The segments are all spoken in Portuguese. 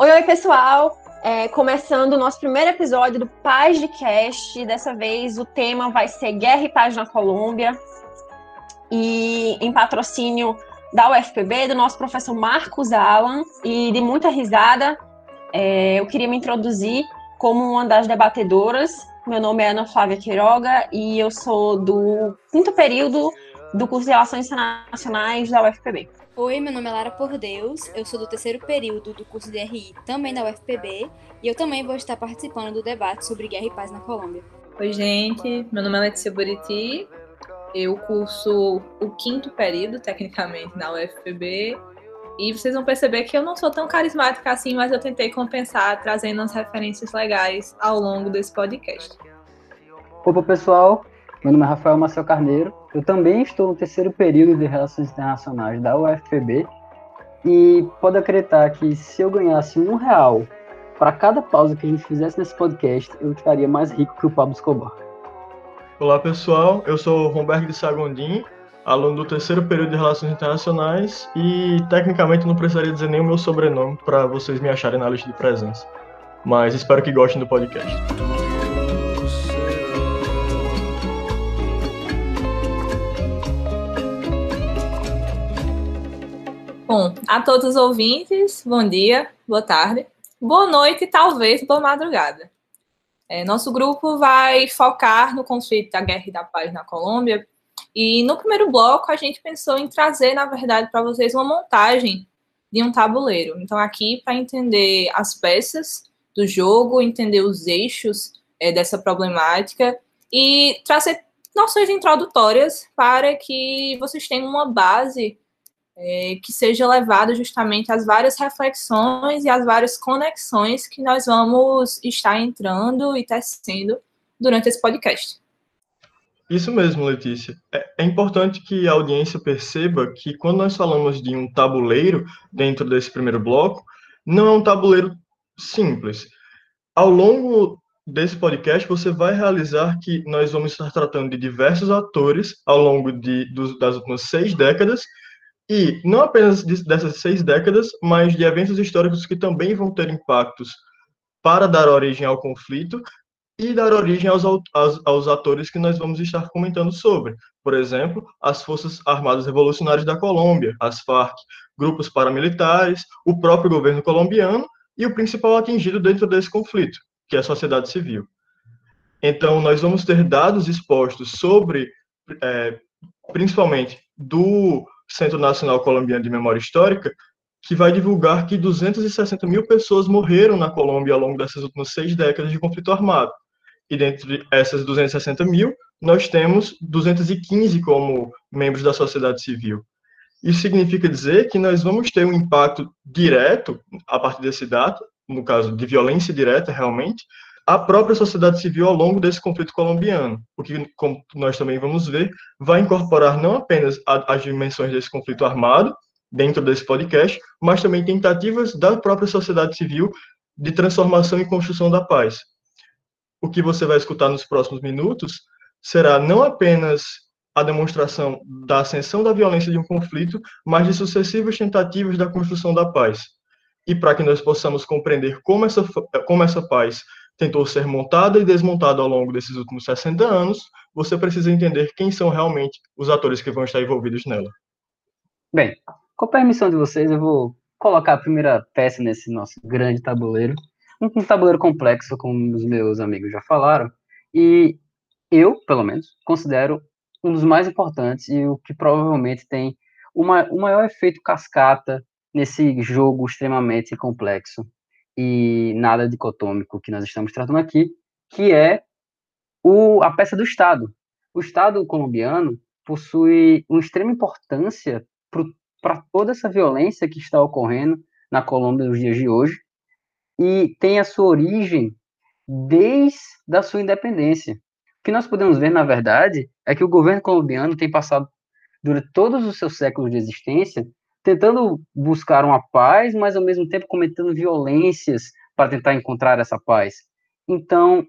Oi, oi, pessoal! É, começando o nosso primeiro episódio do Paz de Cast. Dessa vez o tema vai ser Guerra e Paz na Colômbia. E em patrocínio da UFPB, do nosso professor Marcos Alan, e de muita risada, é, eu queria me introduzir como uma das debatedoras. Meu nome é Ana Flávia Quiroga e eu sou do quinto período do curso de Relações Internacionais da UFPB. Oi, meu nome é Lara Por Deus, eu sou do terceiro período do curso de RI, também da UFPB, e eu também vou estar participando do debate sobre guerra e paz na Colômbia. Oi, gente, meu nome é Letícia Buriti, eu curso o quinto período, tecnicamente, na UFPB, e vocês vão perceber que eu não sou tão carismática assim, mas eu tentei compensar trazendo as referências legais ao longo desse podcast. Opa, pessoal, meu nome é Rafael Marcel Carneiro. Eu também estou no terceiro período de Relações Internacionais da UFPB e pode acreditar que se eu ganhasse um real para cada pausa que a gente fizesse nesse podcast, eu estaria mais rico que o Pablo Escobar. Olá pessoal, eu sou Romberg de Sagondim, aluno do terceiro período de Relações Internacionais e tecnicamente não precisaria dizer nem o meu sobrenome para vocês me acharem na lista de presença. Mas espero que gostem do podcast. Bom, a todos os ouvintes, bom dia, boa tarde, boa noite e talvez boa madrugada. É, nosso grupo vai focar no conflito da guerra e da paz na Colômbia. E no primeiro bloco, a gente pensou em trazer, na verdade, para vocês uma montagem de um tabuleiro. Então, aqui, para entender as peças do jogo, entender os eixos é, dessa problemática e trazer noções introdutórias para que vocês tenham uma base é, que seja levado justamente às várias reflexões e às várias conexões que nós vamos estar entrando e tecendo durante esse podcast. Isso mesmo, Letícia. É, é importante que a audiência perceba que quando nós falamos de um tabuleiro dentro desse primeiro bloco, não é um tabuleiro simples. Ao longo desse podcast, você vai realizar que nós vamos estar tratando de diversos atores ao longo de, dos, das últimas seis décadas e não apenas dessas seis décadas, mas de eventos históricos que também vão ter impactos para dar origem ao conflito e dar origem aos, aos, aos, atores que nós vamos estar comentando sobre. Por exemplo, as Forças Armadas Revolucionárias da Colômbia, as FARC, grupos paramilitares, o próprio governo colombiano e o principal atingido dentro desse conflito, que é a sociedade civil. Então, nós vamos ter dados expostos sobre, é, principalmente, do Centro Nacional Colombiano de Memória Histórica, que vai divulgar que 260 mil pessoas morreram na Colômbia ao longo dessas últimas seis décadas de conflito armado. E dentre essas 260 mil, nós temos 215 como membros da sociedade civil. Isso significa dizer que nós vamos ter um impacto direto a partir desse dado, no caso de violência direta realmente, a própria sociedade civil ao longo desse conflito colombiano, o que, como nós também vamos ver, vai incorporar não apenas a, as dimensões desse conflito armado dentro desse podcast, mas também tentativas da própria sociedade civil de transformação e construção da paz. O que você vai escutar nos próximos minutos será não apenas a demonstração da ascensão da violência de um conflito, mas de sucessivas tentativas da construção da paz. E para que nós possamos compreender como essa, como essa paz tentou ser montada e desmontada ao longo desses últimos 60 anos, você precisa entender quem são realmente os atores que vão estar envolvidos nela. Bem, com a permissão de vocês, eu vou colocar a primeira peça nesse nosso grande tabuleiro. Um, tabuleiro complexo, como os meus amigos já falaram, e eu, pelo menos, considero um dos mais importantes e o que provavelmente tem uma, o maior efeito cascata nesse jogo extremamente complexo e nada dicotômico que nós estamos tratando aqui, que é o, a peça do Estado. O Estado colombiano possui uma extrema importância para toda essa violência que está ocorrendo na Colômbia nos dias de hoje e tem a sua origem desde a sua independência. O que nós podemos ver, na verdade, é que o governo colombiano tem passado, durante todos os seus séculos de existência, tentando buscar uma paz, mas ao mesmo tempo cometendo violências para tentar encontrar essa paz. Então,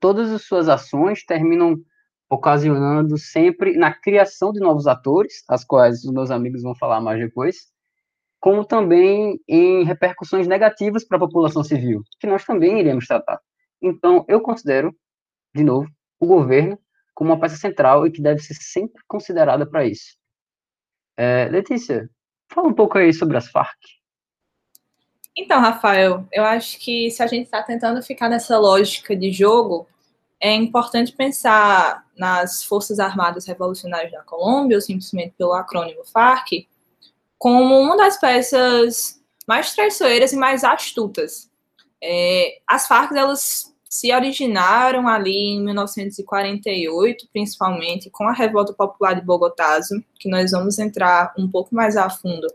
todas as suas ações terminam ocasionando sempre na criação de novos atores, as quais os meus amigos vão falar mais depois, como também em repercussões negativas para a população civil, que nós também iremos tratar. Então, eu considero, de novo, o governo como uma peça central e que deve ser sempre considerada para isso. É, Letícia, fala um pouco aí sobre as Farc. Então, Rafael, eu acho que se a gente está tentando ficar nessa lógica de jogo, é importante pensar nas Forças Armadas Revolucionárias da Colômbia, ou simplesmente pelo acrônimo FARC, como uma das peças mais traiçoeiras e mais astutas. É, as Farc elas se originaram ali em 1948, principalmente com a Revolta Popular de Bogotazo, que nós vamos entrar um pouco mais a fundo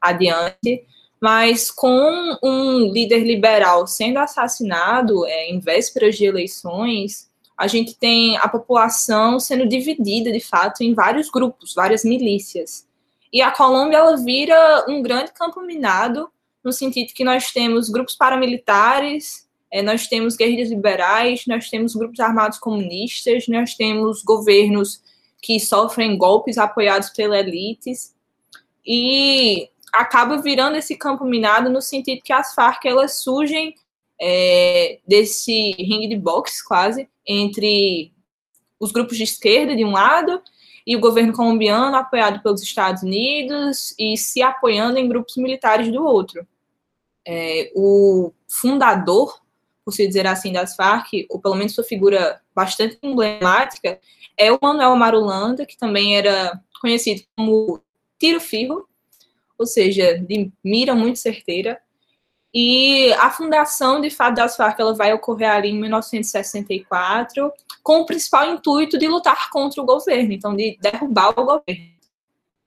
adiante, mas com um líder liberal sendo assassinado é, em vésperas de eleições, a gente tem a população sendo dividida, de fato, em vários grupos, várias milícias. E a Colômbia ela vira um grande campo minado, no sentido que nós temos grupos paramilitares, é, nós temos guerrilhas liberais, nós temos grupos armados comunistas, nós temos governos que sofrem golpes apoiados pela elites, e acaba virando esse campo minado no sentido que as Farc elas surgem é, desse ringue de boxe quase entre os grupos de esquerda de um lado e o governo colombiano apoiado pelos Estados Unidos e se apoiando em grupos militares do outro. É, o fundador, por se dizer assim, das Farc, ou pelo menos sua figura bastante emblemática, é o Manuel Marulanda, que também era conhecido como Tiro Firro, ou seja, de mira muito certeira. E a fundação, de fato, das Farc ela vai ocorrer ali em 1964, com o principal intuito de lutar contra o governo, então de derrubar o governo.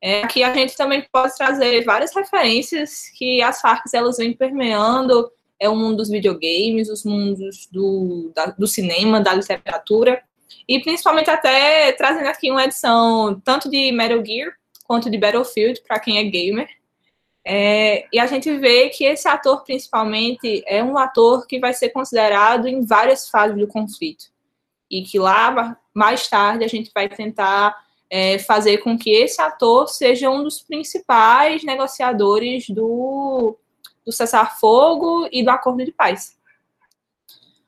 É, aqui a gente também pode trazer várias referências que as Farc elas vêm permeando é o mundo dos videogames, os mundos do, da, do cinema, da literatura, e principalmente até trazendo aqui uma edição tanto de Metal Gear quanto de Battlefield, para quem é gamer, é, e a gente vê que esse ator, principalmente, é um ator que vai ser considerado em várias fases do conflito. E que lá, mais tarde, a gente vai tentar é, fazer com que esse ator seja um dos principais negociadores do, do cessar-fogo e do acordo de paz.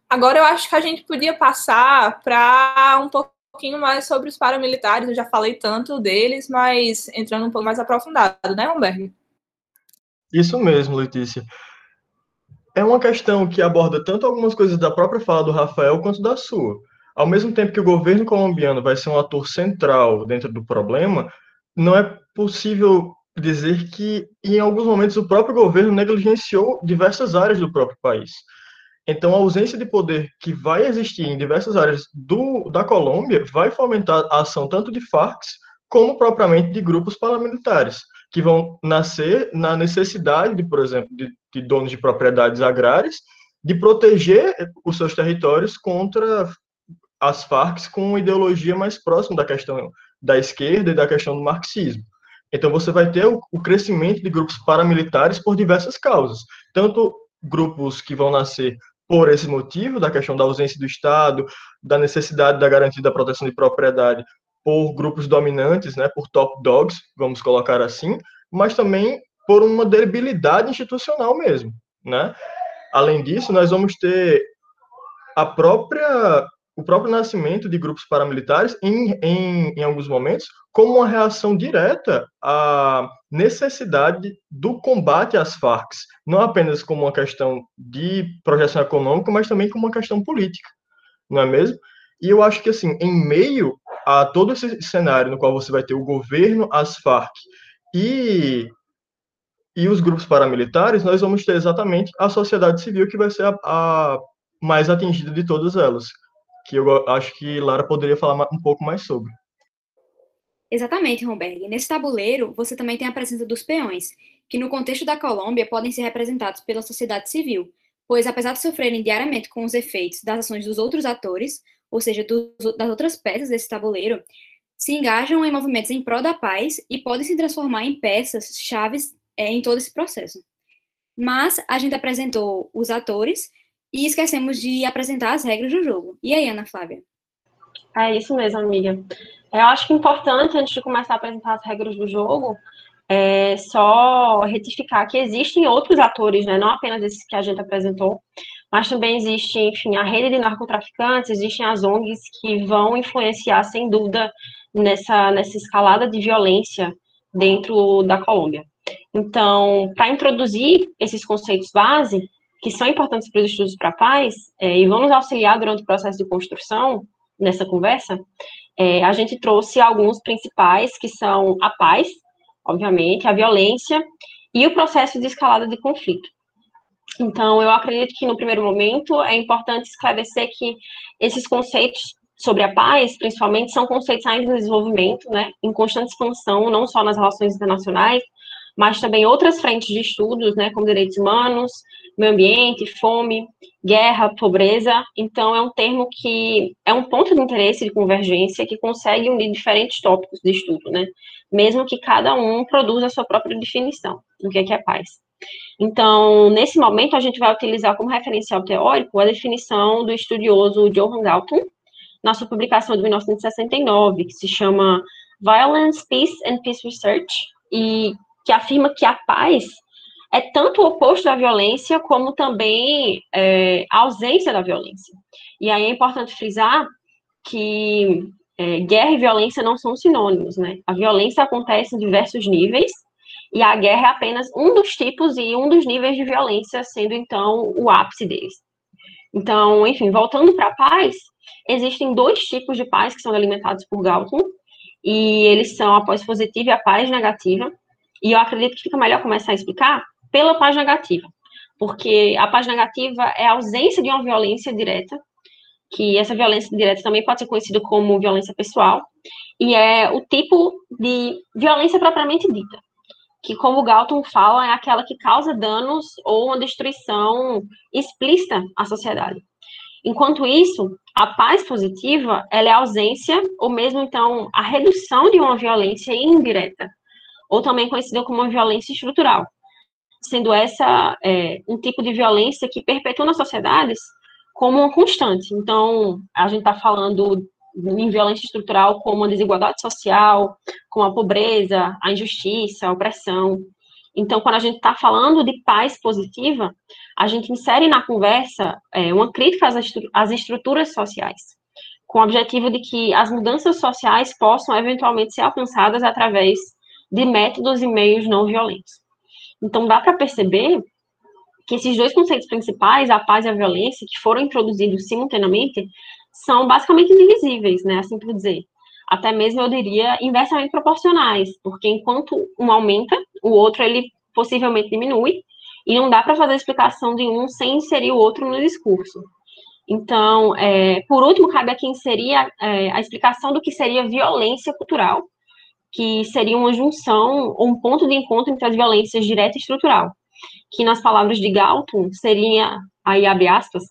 Agora, eu acho que a gente podia passar para um pouquinho mais sobre os paramilitares. Eu já falei tanto deles, mas entrando um pouco mais aprofundado, né, Humberto? Isso mesmo, Letícia. É uma questão que aborda tanto algumas coisas da própria fala do Rafael quanto da sua. Ao mesmo tempo que o governo colombiano vai ser um ator central dentro do problema, não é possível dizer que, em alguns momentos, o próprio governo negligenciou diversas áreas do próprio país. Então, a ausência de poder que vai existir em diversas áreas do, da Colômbia vai fomentar a ação tanto de Farc como propriamente de grupos paramilitares que vão nascer na necessidade, de, por exemplo, de, de donos de propriedades agrárias, de proteger os seus territórios contra as Farc com uma ideologia mais próxima da questão da esquerda e da questão do marxismo. Então você vai ter o, o crescimento de grupos paramilitares por diversas causas, tanto grupos que vão nascer por esse motivo, da questão da ausência do Estado, da necessidade da garantia da proteção de propriedade, por grupos dominantes, né, por top dogs, vamos colocar assim, mas também por uma debilidade institucional mesmo, né? Além disso, nós vamos ter a própria o próprio nascimento de grupos paramilitares em, em, em alguns momentos como uma reação direta à necessidade do combate às Farc, não apenas como uma questão de projeção econômica, mas também como uma questão política, não é mesmo? E eu acho que, assim, em meio a todo esse cenário no qual você vai ter o governo, as Farc e, e os grupos paramilitares, nós vamos ter exatamente a sociedade civil que vai ser a, a mais atingida de todas elas, que eu acho que Lara poderia falar um pouco mais sobre. Exatamente, Romberg. Nesse tabuleiro, você também tem a presença dos peões, que no contexto da Colômbia podem ser representados pela sociedade civil, pois apesar de sofrerem diariamente com os efeitos das ações dos outros atores, ou seja, das outras peças desse tabuleiro, se engajam em movimentos em prol da paz e podem se transformar em peças chaves é, em todo esse processo. Mas a gente apresentou os atores e esquecemos de apresentar as regras do jogo. E aí, Ana Flávia? É isso mesmo, amiga. Eu acho que é importante, antes de começar a apresentar as regras do jogo, é só retificar que existem outros atores, né, não apenas esses que a gente apresentou, mas também existe, enfim, a rede de narcotraficantes, existem as ONGs que vão influenciar, sem dúvida, nessa, nessa escalada de violência dentro da Colômbia. Então, para introduzir esses conceitos base, que são importantes para os estudos para a paz, é, e vão nos auxiliar durante o processo de construção, nessa conversa, é, a gente trouxe alguns principais, que são a paz, obviamente, a violência e o processo de escalada de conflito. Então, eu acredito que no primeiro momento é importante esclarecer que esses conceitos sobre a paz, principalmente, são conceitos ainda em desenvolvimento, né, em constante expansão, não só nas relações internacionais, mas também outras frentes de estudos, né, como direitos humanos, meio ambiente, fome, guerra, pobreza. Então, é um termo que é um ponto de interesse de convergência que consegue unir diferentes tópicos de estudo, né, mesmo que cada um produza a sua própria definição do que é, que é paz. Então, nesse momento, a gente vai utilizar como referencial teórico a definição do estudioso Johan Galton, na sua publicação de 1969, que se chama Violence, Peace and Peace Research, e que afirma que a paz é tanto o oposto da violência, como também é, a ausência da violência. E aí é importante frisar que é, guerra e violência não são sinônimos, né? A violência acontece em diversos níveis, e a guerra é apenas um dos tipos e um dos níveis de violência, sendo então o ápice deles. Então, enfim, voltando para a paz, existem dois tipos de paz que são alimentados por Galton, e eles são a paz positiva e a paz negativa. E eu acredito que fica melhor começar a explicar pela paz negativa, porque a paz negativa é a ausência de uma violência direta, que essa violência direta também pode ser conhecida como violência pessoal, e é o tipo de violência propriamente dita, que, como Galton fala, é aquela que causa danos ou uma destruição explícita à sociedade. Enquanto isso, a paz positiva, ela é a ausência, ou mesmo então a redução de uma violência indireta, ou também conhecida como violência estrutural, sendo essa é, um tipo de violência que perpetua nas sociedades como uma constante. Então, a gente está falando em violência estrutural como a desigualdade social, como a pobreza, a injustiça, a opressão. Então, quando a gente está falando de paz positiva, a gente insere na conversa é, uma crítica às, às estruturas sociais, com o objetivo de que as mudanças sociais possam eventualmente ser alcançadas através de métodos e meios não violentos. Então, dá para perceber que esses dois conceitos principais, a paz e a violência, que foram introduzidos simultaneamente, são basicamente indivisíveis, né, assim por dizer. Até mesmo, eu diria, inversamente proporcionais, porque enquanto um aumenta, o outro, ele possivelmente diminui, e não dá para fazer a explicação de um sem inserir o outro no discurso. Então, é, por último, cabe aqui inserir a, é, a explicação do que seria violência cultural, que seria uma junção ou um ponto de encontro entre as violências direta e estrutural, que nas palavras de Galton seria, aí abre aspas,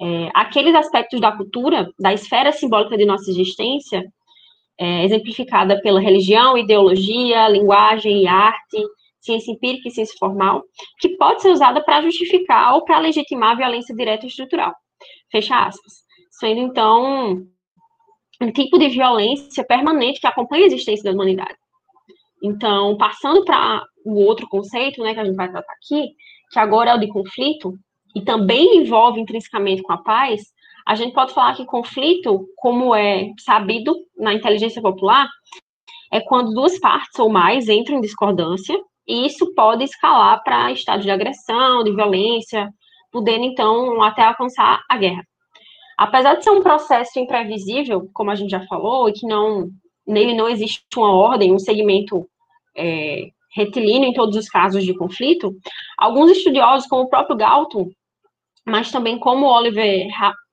é, aqueles aspectos da cultura, da esfera simbólica de nossa existência, é, exemplificada pela religião, ideologia, linguagem e arte, ciência empírica e ciência formal, que pode ser usada para justificar ou para legitimar a violência direta e estrutural. Fecha aspas. Sendo, então, um tipo de violência permanente que acompanha a existência da humanidade. Então, passando para o outro conceito, né, que a gente vai tratar aqui, que agora é o de conflito, e também envolve intrinsecamente com a paz, a gente pode falar que conflito, como é sabido na inteligência popular, é quando duas partes ou mais entram em discordância, e isso pode escalar para estados de agressão, de violência, podendo então até alcançar a guerra. Apesar de ser um processo imprevisível, como a gente já falou, e que não nele não existe uma ordem, um segmento é, retilíneo em todos os casos de conflito, alguns estudiosos, como o próprio Galton, mas também como Oliver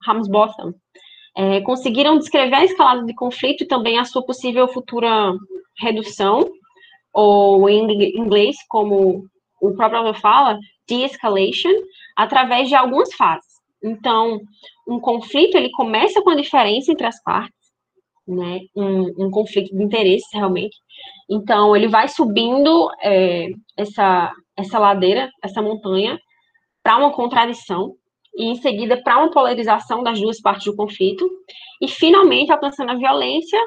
Ramsbotham, é, conseguiram descrever a escalada de conflito e também a sua possível futura redução, ou em inglês, como o próprio autor fala, de-escalation, através de algumas fases. Então, um conflito, ele começa com a diferença entre as partes, né, um, um conflito de interesses, realmente. Então, ele vai subindo é, essa, essa ladeira, essa montanha, para uma contradição, e em seguida para uma polarização das duas partes do conflito, e finalmente alcançando a violência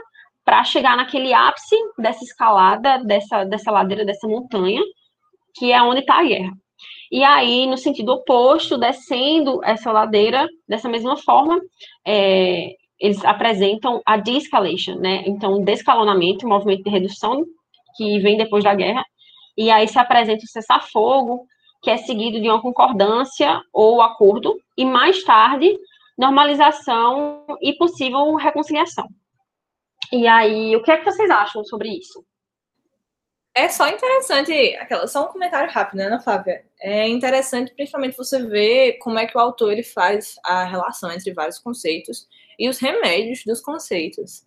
para chegar naquele ápice dessa escalada, dessa, dessa ladeira, dessa montanha, que é onde está a guerra. E aí, no sentido oposto, descendo essa ladeira, dessa mesma forma, é, eles apresentam a de-escalation, né? Então, descalonamento, movimento de redução, que vem depois da guerra, e aí se apresenta o cessar-fogo, que é seguido de uma concordância ou acordo, e mais tarde, normalização e possível reconciliação. E aí, o que é que vocês acham sobre isso? É só interessante, aquela, só um comentário rápido, né, Ana Flávia? É interessante, principalmente, você ver como é que o autor ele faz a relação entre vários conceitos e os remédios dos conceitos.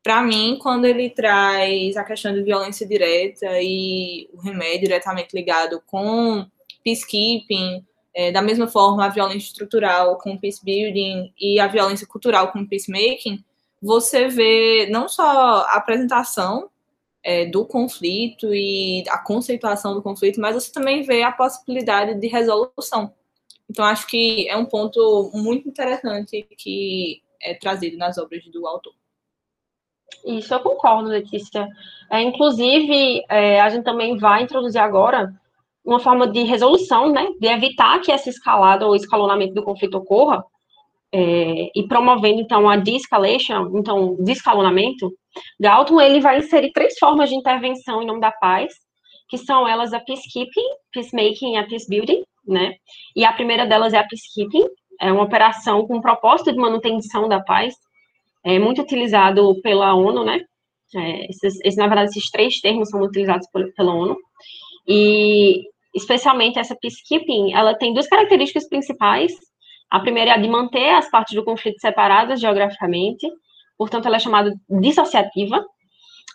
Para mim, quando ele traz a questão de violência direta e o remédio diretamente ligado com peacekeeping, é, da mesma forma a violência estrutural com peacebuilding e a violência cultural com peacemaking, você vê não só a apresentação é, do conflito e a conceituação do conflito, mas você também vê a possibilidade de resolução. Então, acho que é um ponto muito interessante que é trazido nas obras do autor. Isso, eu concordo, Letícia. É, inclusive, é, a gente também vai introduzir agora uma forma de resolução, né, de evitar que essa escalada ou escalonamento do conflito ocorra, é, e promovendo, então, a de-escalation, então, descalonamento, Galton, ele vai inserir três formas de intervenção em nome da paz, que são elas a peacekeeping, peacemaking e a peacebuilding, né, e a primeira delas é a peacekeeping, é uma operação com propósito de manutenção da paz, é muito utilizado pela ONU, né, é, esses, esses, na verdade, esses três termos são utilizados por, pela ONU, e especialmente essa peacekeeping, ela tem duas características principais, a primeira é a de manter as partes do conflito separadas geograficamente, portanto, ela é chamada dissociativa,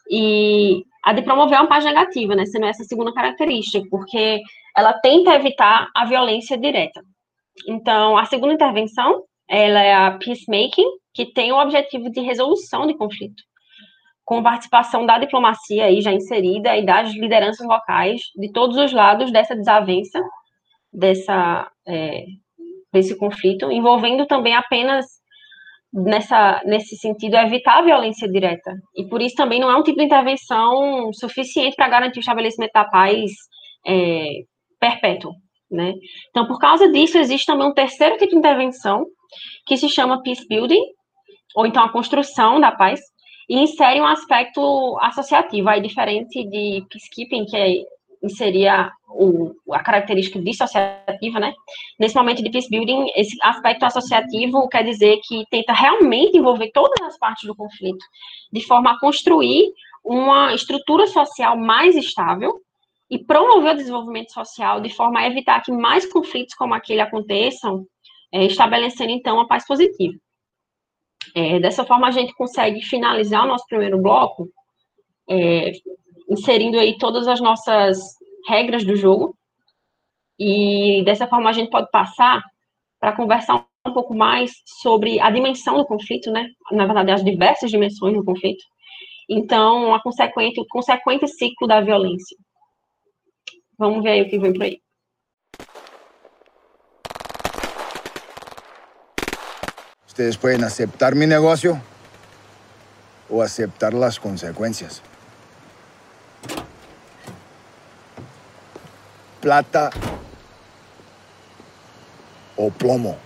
e a de promover uma paz negativa, né, sendo essa segunda característica, porque ela tenta evitar a violência direta. Então, a segunda intervenção, ela é a peacemaking, que tem o objetivo de resolução de conflito, com participação da diplomacia aí já inserida e das lideranças locais de todos os lados dessa desavença, dessa, é, desse conflito, envolvendo também apenas nessa, nesse sentido, evitar a violência direta. E por isso também não é um tipo de intervenção suficiente para garantir o estabelecimento da paz é, perpétuo. Né? Então, por causa disso, existe também um terceiro tipo de intervenção, que se chama peace building, ou então a construção da paz, e insere um aspecto associativo, aí diferente de peacekeeping, que é inseria o, a característica dissociativa, né? Nesse momento de peace building, esse aspecto associativo quer dizer que tenta realmente envolver todas as partes do conflito, de forma a construir uma estrutura social mais estável e promover o desenvolvimento social de forma a evitar que mais conflitos como aquele aconteçam, é, estabelecendo então a paz positiva. É, dessa forma a gente consegue finalizar o nosso primeiro bloco é, inserindo aí todas as nossas regras do jogo. E dessa forma a gente pode passar para conversar um pouco mais sobre a dimensão do conflito, né? Na verdade, as diversas dimensões do conflito. Então, a consequente, o consequente ciclo da violência. Vamos ver aí o que vem por aí. Ustedes pueden aceptar mi negocio o aceptar las consecuencias. Plata ou plomo.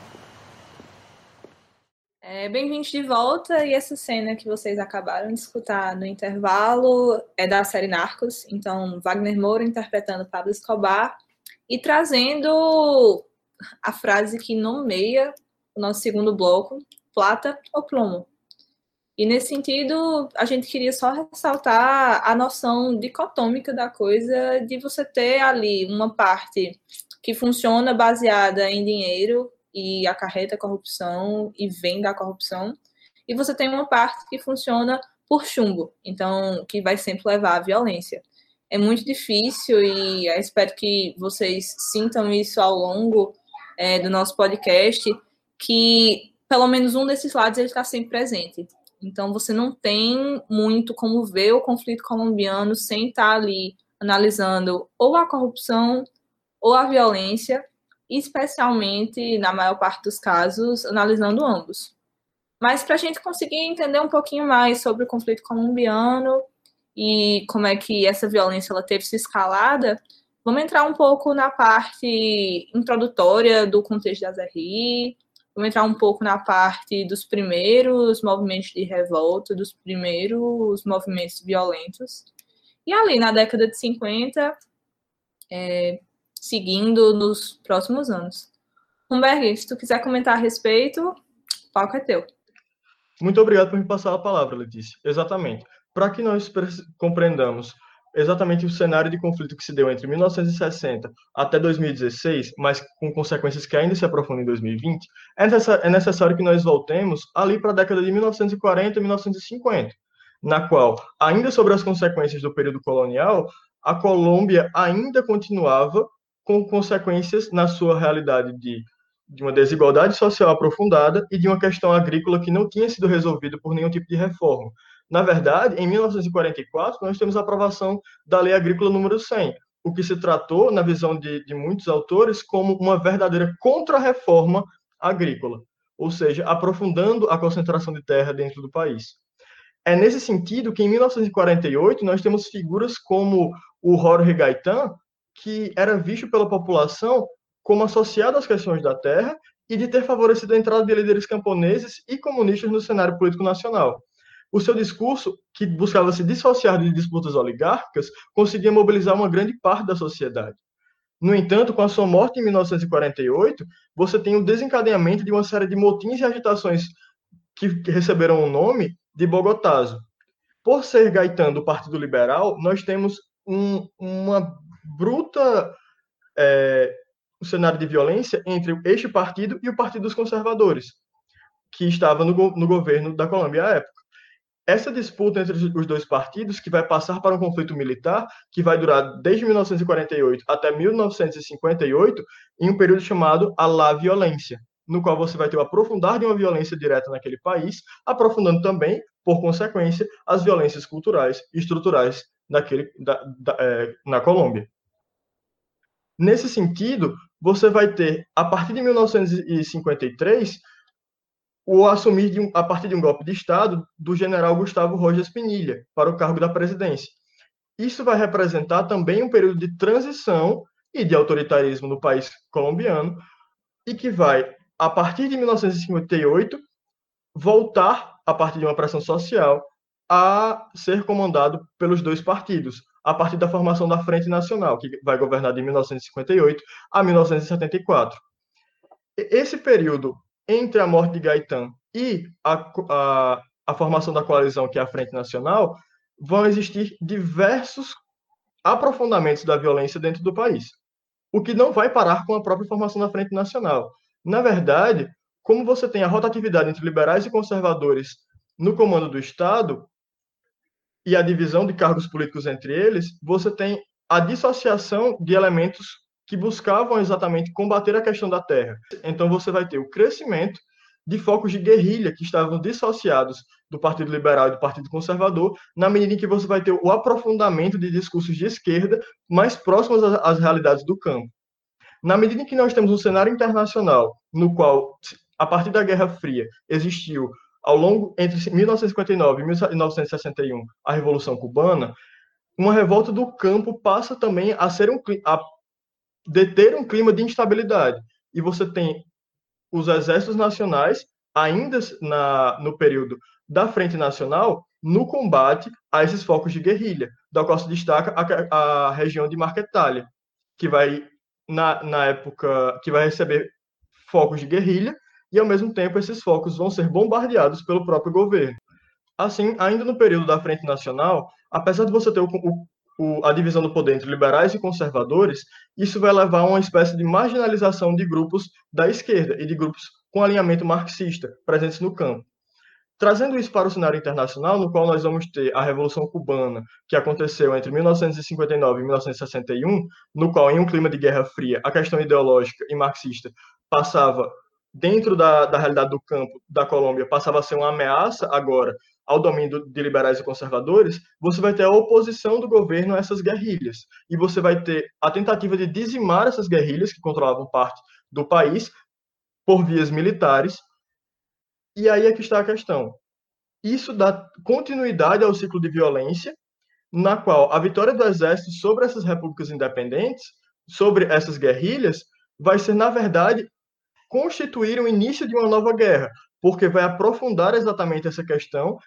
É, Bem-vindos de volta, e essa cena que vocês acabaram de escutar no intervalo é da série Narcos, então Wagner Moura interpretando Pablo Escobar e trazendo a frase que nomeia o nosso segundo bloco, plata ou plomo. E nesse sentido, a gente queria só ressaltar a noção dicotômica da coisa de você ter ali uma parte que funciona baseada em dinheiro e acarreta corrupção e vem da corrupção, e você tem uma parte que funciona por chumbo, então que vai sempre levar à violência. É muito difícil e espero que vocês sintam isso ao longo é, do nosso podcast, que pelo menos um desses lados ele está sempre presente. Então, você não tem muito como ver o conflito colombiano sem estar ali analisando ou a corrupção ou a violência, especialmente, na maior parte dos casos, analisando ambos. Mas para a gente conseguir entender um pouquinho mais sobre o conflito colombiano e como é que essa violência ela teve se escalada, vamos entrar um pouco na parte introdutória do contexto das RI, vamos entrar um pouco na parte dos primeiros movimentos de revolta, dos primeiros movimentos violentos. E ali, na década de 50, é, seguindo nos próximos anos. Humberg, se tu quiser comentar a respeito, o palco é teu. Muito obrigado por me passar a palavra, Letícia. Exatamente. Para que nós compreendamos exatamente o cenário de conflito que se deu entre 1960 até 2016, mas com consequências que ainda se aprofundam em 2020, é necessário que nós voltemos ali para a década de 1940 e 1950, na qual, ainda sobre as consequências do período colonial, a Colômbia ainda continuava com consequências na sua realidade de, de uma desigualdade social aprofundada e de uma questão agrícola que não tinha sido resolvida por nenhum tipo de reforma. Na verdade, em 1944, nós temos a aprovação da Lei Agrícola número 100, o que se tratou, na visão de, de muitos autores, como uma verdadeira contra-reforma agrícola, ou seja, aprofundando a concentração de terra dentro do país. É nesse sentido que, em 1948, nós temos figuras como o Jorge Gaitán, que era visto pela população como associado às questões da terra e de ter favorecido a entrada de líderes camponeses e comunistas no cenário político nacional. O seu discurso, que buscava se dissociar de disputas oligárquicas, conseguia mobilizar uma grande parte da sociedade. No entanto, com a sua morte em 1948, você tem o desencadeamento de uma série de motins e agitações que receberam o nome de Bogotazo. Por ser Gaetan do Partido Liberal, nós temos um, uma bruta é, um cenário de violência entre este partido e o Partido dos Conservadores, que estava no, no governo da Colômbia à época. Essa disputa entre os dois partidos, que vai passar para um conflito militar, que vai durar desde 1948 até 1958, em um período chamado a La Violência, no qual você vai ter o aprofundar de uma violência direta naquele país, aprofundando também, por consequência, as violências culturais e estruturais da, da, é, na Colômbia. Nesse sentido, você vai ter, a partir de 1953, o assumir, um, a partir de um golpe de Estado, do general Gustavo Rojas Pinilha para o cargo da presidência. Isso vai representar também um período de transição e de autoritarismo no país colombiano, e que vai, a partir de 1958, voltar, a partir de uma pressão social, a ser comandado pelos dois partidos, a partir da formação da Frente Nacional, que vai governar de 1958 a 1974. Esse período entre a morte de Gaetan e a, a, a formação da coalizão, que é a Frente Nacional, vão existir diversos aprofundamentos da violência dentro do país, o que não vai parar com a própria formação da Frente Nacional. Na verdade, como você tem a rotatividade entre liberais e conservadores no comando do Estado, e a divisão de cargos políticos entre eles, você tem a dissociação de elementos que buscavam exatamente combater a questão da terra. Então você vai ter o crescimento de focos de guerrilha que estavam dissociados do Partido Liberal e do Partido Conservador, na medida em que você vai ter o aprofundamento de discursos de esquerda mais próximos às realidades do campo. Na medida em que nós temos um cenário internacional no qual, a partir da Guerra Fria, existiu ao longo entre 1959 e 1961, a Revolução Cubana, uma revolta do campo passa também a ser um a deter um clima de instabilidade. E você tem os exércitos nacionais ainda na, no período da Frente Nacional no combate a esses focos de guerrilha, da qual se destaca a, a região de Marquetália, que vai na, na época que vai receber focos de guerrilha e, ao mesmo tempo, esses focos vão ser bombardeados pelo próprio governo. Assim, ainda no período da Frente Nacional, apesar de você ter o, o, a divisão do poder entre liberais e conservadores, isso vai levar a uma espécie de marginalização de grupos da esquerda e de grupos com alinhamento marxista presentes no campo. Trazendo isso para o cenário internacional, no qual nós vamos ter a Revolução Cubana, que aconteceu entre 1959 e 1961, no qual, em um clima de Guerra Fria, a questão ideológica e marxista passava dentro da, da realidade do campo da Colômbia passava a ser uma ameaça agora ao domínio de liberais e conservadores, você vai ter a oposição do governo a essas guerrilhas. E você vai ter a tentativa de dizimar essas guerrilhas que controlavam parte do país por vias militares, E aí é que está a questão. Isso dá continuidade ao ciclo de violência, na qual a vitória do exército sobre essas repúblicas independentes, sobre essas guerrilhas, vai ser, na verdade, constituir o início de uma nova guerra, porque vai aprofundar exatamente essa questão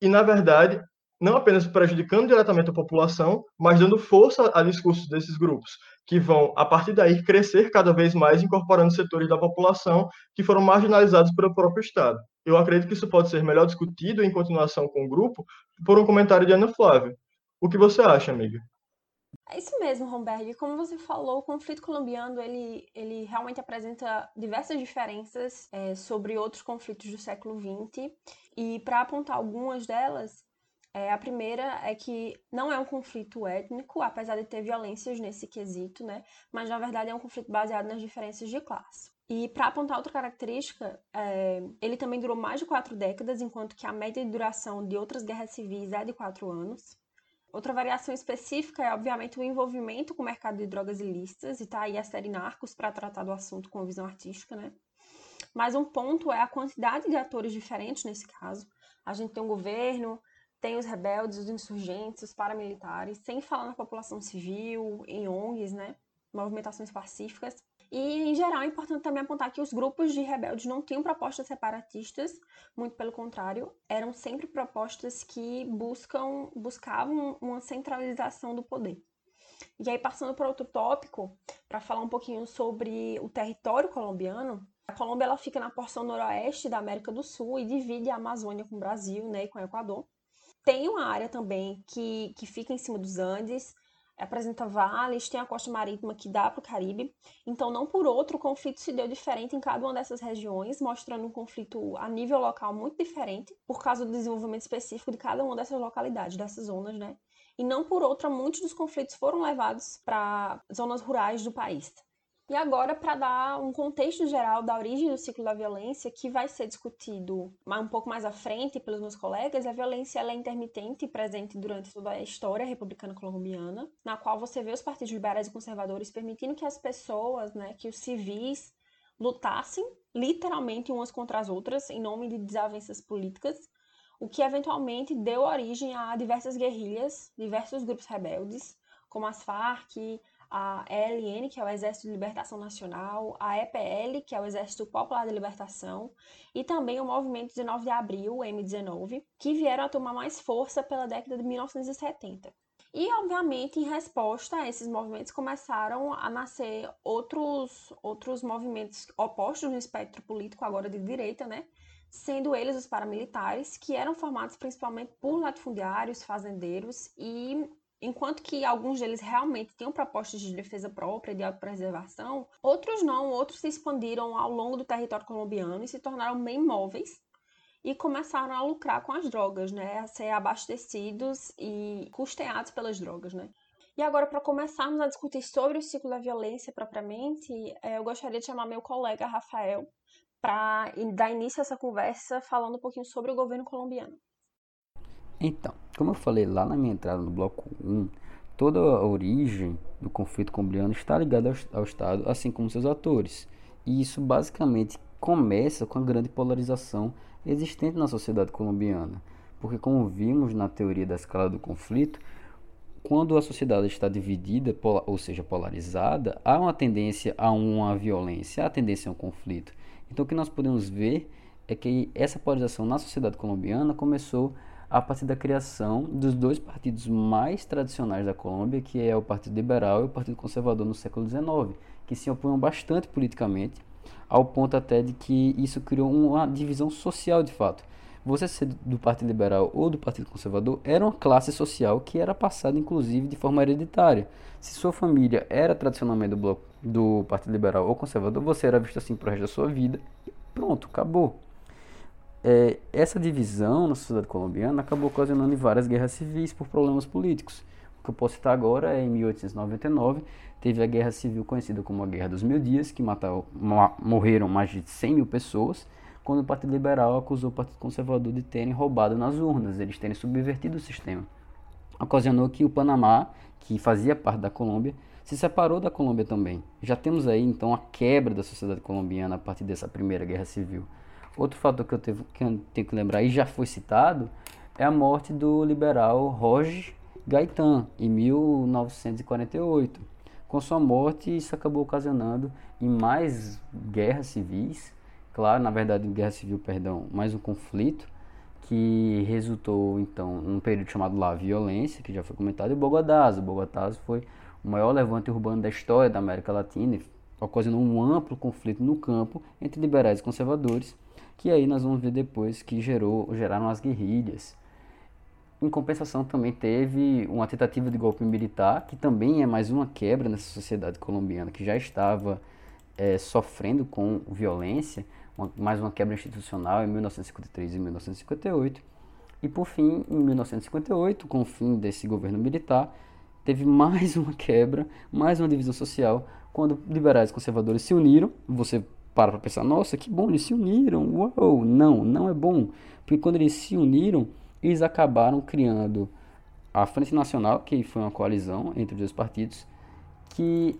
e, na verdade, não apenas prejudicando diretamente a população, mas dando força a discursos desses grupos, que vão, a partir daí, crescer cada vez mais, incorporando setores da população que foram marginalizados pelo próprio Estado. Eu acredito que isso pode ser melhor discutido em continuação com o grupo por um comentário de Ana Flávia. O que você acha, amiga? É isso mesmo, Romberg. Como você falou, o conflito colombiano ele, ele realmente apresenta diversas diferenças é, sobre outros conflitos do século XX. E para apontar algumas delas, é, a primeira é que não é um conflito étnico, apesar de ter violências nesse quesito, né? Mas na verdade é um conflito baseado nas diferenças de classe. E para apontar outra característica, é, ele também durou mais de quatro décadas, enquanto que a média de duração de outras guerras civis é de quatro anos. Outra variação específica é, obviamente, o envolvimento com o mercado de drogas ilícitas, e tá aí a série Narcos para tratar do assunto com visão artística, né? Mas um ponto é a quantidade de atores diferentes nesse caso. A gente tem um governo, tem os rebeldes, os insurgentes, os paramilitares, sem falar na população civil, em ONGs, né? Movimentações pacíficas. E, em geral, é importante também apontar que os grupos de rebeldes não tinham propostas separatistas, muito pelo contrário, eram sempre propostas que buscam, buscavam uma centralização do poder. E aí, passando para outro tópico, para falar um pouquinho sobre o território colombiano, a Colômbia ela fica na porção noroeste da América do Sul e divide a Amazônia com o Brasil né, e com o Equador. Tem uma área também que, que fica em cima dos Andes, apresenta vales, tem a costa marítima que dá para o Caribe. Então, não por outro, o conflito se deu diferente em cada uma dessas regiões, mostrando um conflito a nível local muito diferente, por causa do desenvolvimento específico de cada uma dessas localidades, dessas zonas, né? E não por outra, muitos dos conflitos foram levados para zonas rurais do país. E agora, para dar um contexto geral da origem do ciclo da violência, que vai ser discutido um pouco mais à frente pelos meus colegas, a violência é intermitente e presente durante toda a história republicana colombiana, na qual você vê os partidos liberais e conservadores permitindo que as pessoas, né, que os civis lutassem literalmente umas contra as outras em nome de desavenças políticas, o que eventualmente deu origem a diversas guerrilhas, diversos grupos rebeldes, como as Farc, a ELN, que é o Exército de Libertação Nacional, a EPL, que é o Exército Popular de Libertação, e também o Movimento 19 de Abril, o M19, que vieram a tomar mais força pela década de 1970. E, obviamente, em resposta a esses movimentos, começaram a nascer outros, outros movimentos opostos no espectro político, agora de direita, né? Sendo eles os paramilitares, que eram formados principalmente por latifundiários, fazendeiros e Enquanto que alguns deles realmente tinham propostas de defesa própria, de autopreservação, outros não, outros se expandiram ao longo do território colombiano e se tornaram bem móveis e começaram a lucrar com as drogas, né? A ser abastecidos e custeados pelas drogas, né? E agora, para começarmos a discutir sobre o ciclo da violência propriamente, é, eu gostaria de chamar meu colega Rafael para dar início a essa conversa falando um pouquinho sobre o governo colombiano. Então, como eu falei lá na minha entrada no bloco 1, toda a origem do conflito colombiano está ligada ao, ao Estado, assim como seus atores. E isso basicamente começa com a grande polarização existente na sociedade colombiana. Porque, como vimos na teoria da escala do conflito, quando a sociedade está dividida, ou seja, polarizada, há uma tendência a uma violência, há tendência a um conflito. Então, o que nós podemos ver é que essa polarização na sociedade colombiana começou a partir da criação dos dois partidos mais tradicionais da Colômbia, que é o Partido Liberal e o Partido Conservador no século XIX, que se opunham bastante politicamente, ao ponto até de que isso criou uma divisão social de fato. Você ser do Partido Liberal ou do Partido Conservador era uma classe social que era passada inclusive de forma hereditária. Se sua família era tradicionalmente do, bloco, do Partido Liberal ou Conservador, você era visto assim para o resto da sua vida e pronto, acabou é, essa divisão na sociedade colombiana acabou ocasionando várias guerras civis por problemas políticos. O que eu posso citar agora é em 1899 teve a guerra civil conhecida como a Guerra dos Mil Dias, que mataram, morreram mais de 100 mil pessoas, quando o Partido Liberal acusou o Partido Conservador de terem roubado nas urnas, eles terem subvertido o sistema. Ocasionou que o Panamá, que fazia parte da Colômbia, se separou da Colômbia também. Já temos aí então a quebra da sociedade colombiana a partir dessa primeira guerra civil. Outro fator que eu, tenho que eu tenho que lembrar, e já foi citado, é a morte do liberal Roger Gaitan, em 1948. Com sua morte, isso acabou ocasionando em mais guerras civis, claro, na verdade, guerra civil, perdão, mais um conflito, que resultou então num período chamado La Violência, que já foi comentado, e o Bogodazo. O Bogodazo foi o maior levante urbano da história da América Latina, ocasionou um amplo conflito no campo entre liberais e conservadores, que aí nós vamos ver depois que gerou, geraram as guerrilhas. Em compensação, também teve uma tentativa de golpe militar, que também é mais uma quebra nessa sociedade colombiana que já estava é, sofrendo com violência, uma, mais uma quebra institucional em 1953 e 1958. E por fim, em 1958, com o fim desse governo militar, teve mais uma quebra, mais uma divisão social, quando liberais e conservadores se uniram. Você para pensar, nossa, que bom, eles se uniram, uau! Não, não é bom, porque quando eles se uniram, eles acabaram criando a Frente Nacional, que foi uma coalizão entre os dois partidos, que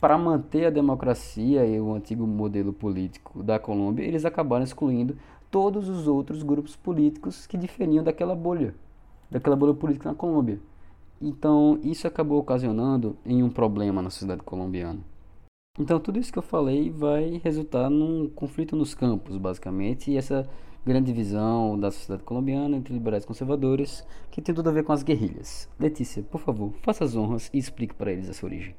para manter a democracia e o antigo modelo político da Colômbia, eles acabaram excluindo todos os outros grupos políticos que diferiam daquela bolha, daquela bolha política na Colômbia. Então, isso acabou ocasionando em um problema na sociedade colombiana. Então, tudo isso que eu falei vai resultar num conflito nos campos, basicamente, e essa grande divisão da sociedade colombiana entre liberais e conservadores, que tem tudo a ver com as guerrilhas. Letícia, por favor, faça as honras e explique para eles essa origem.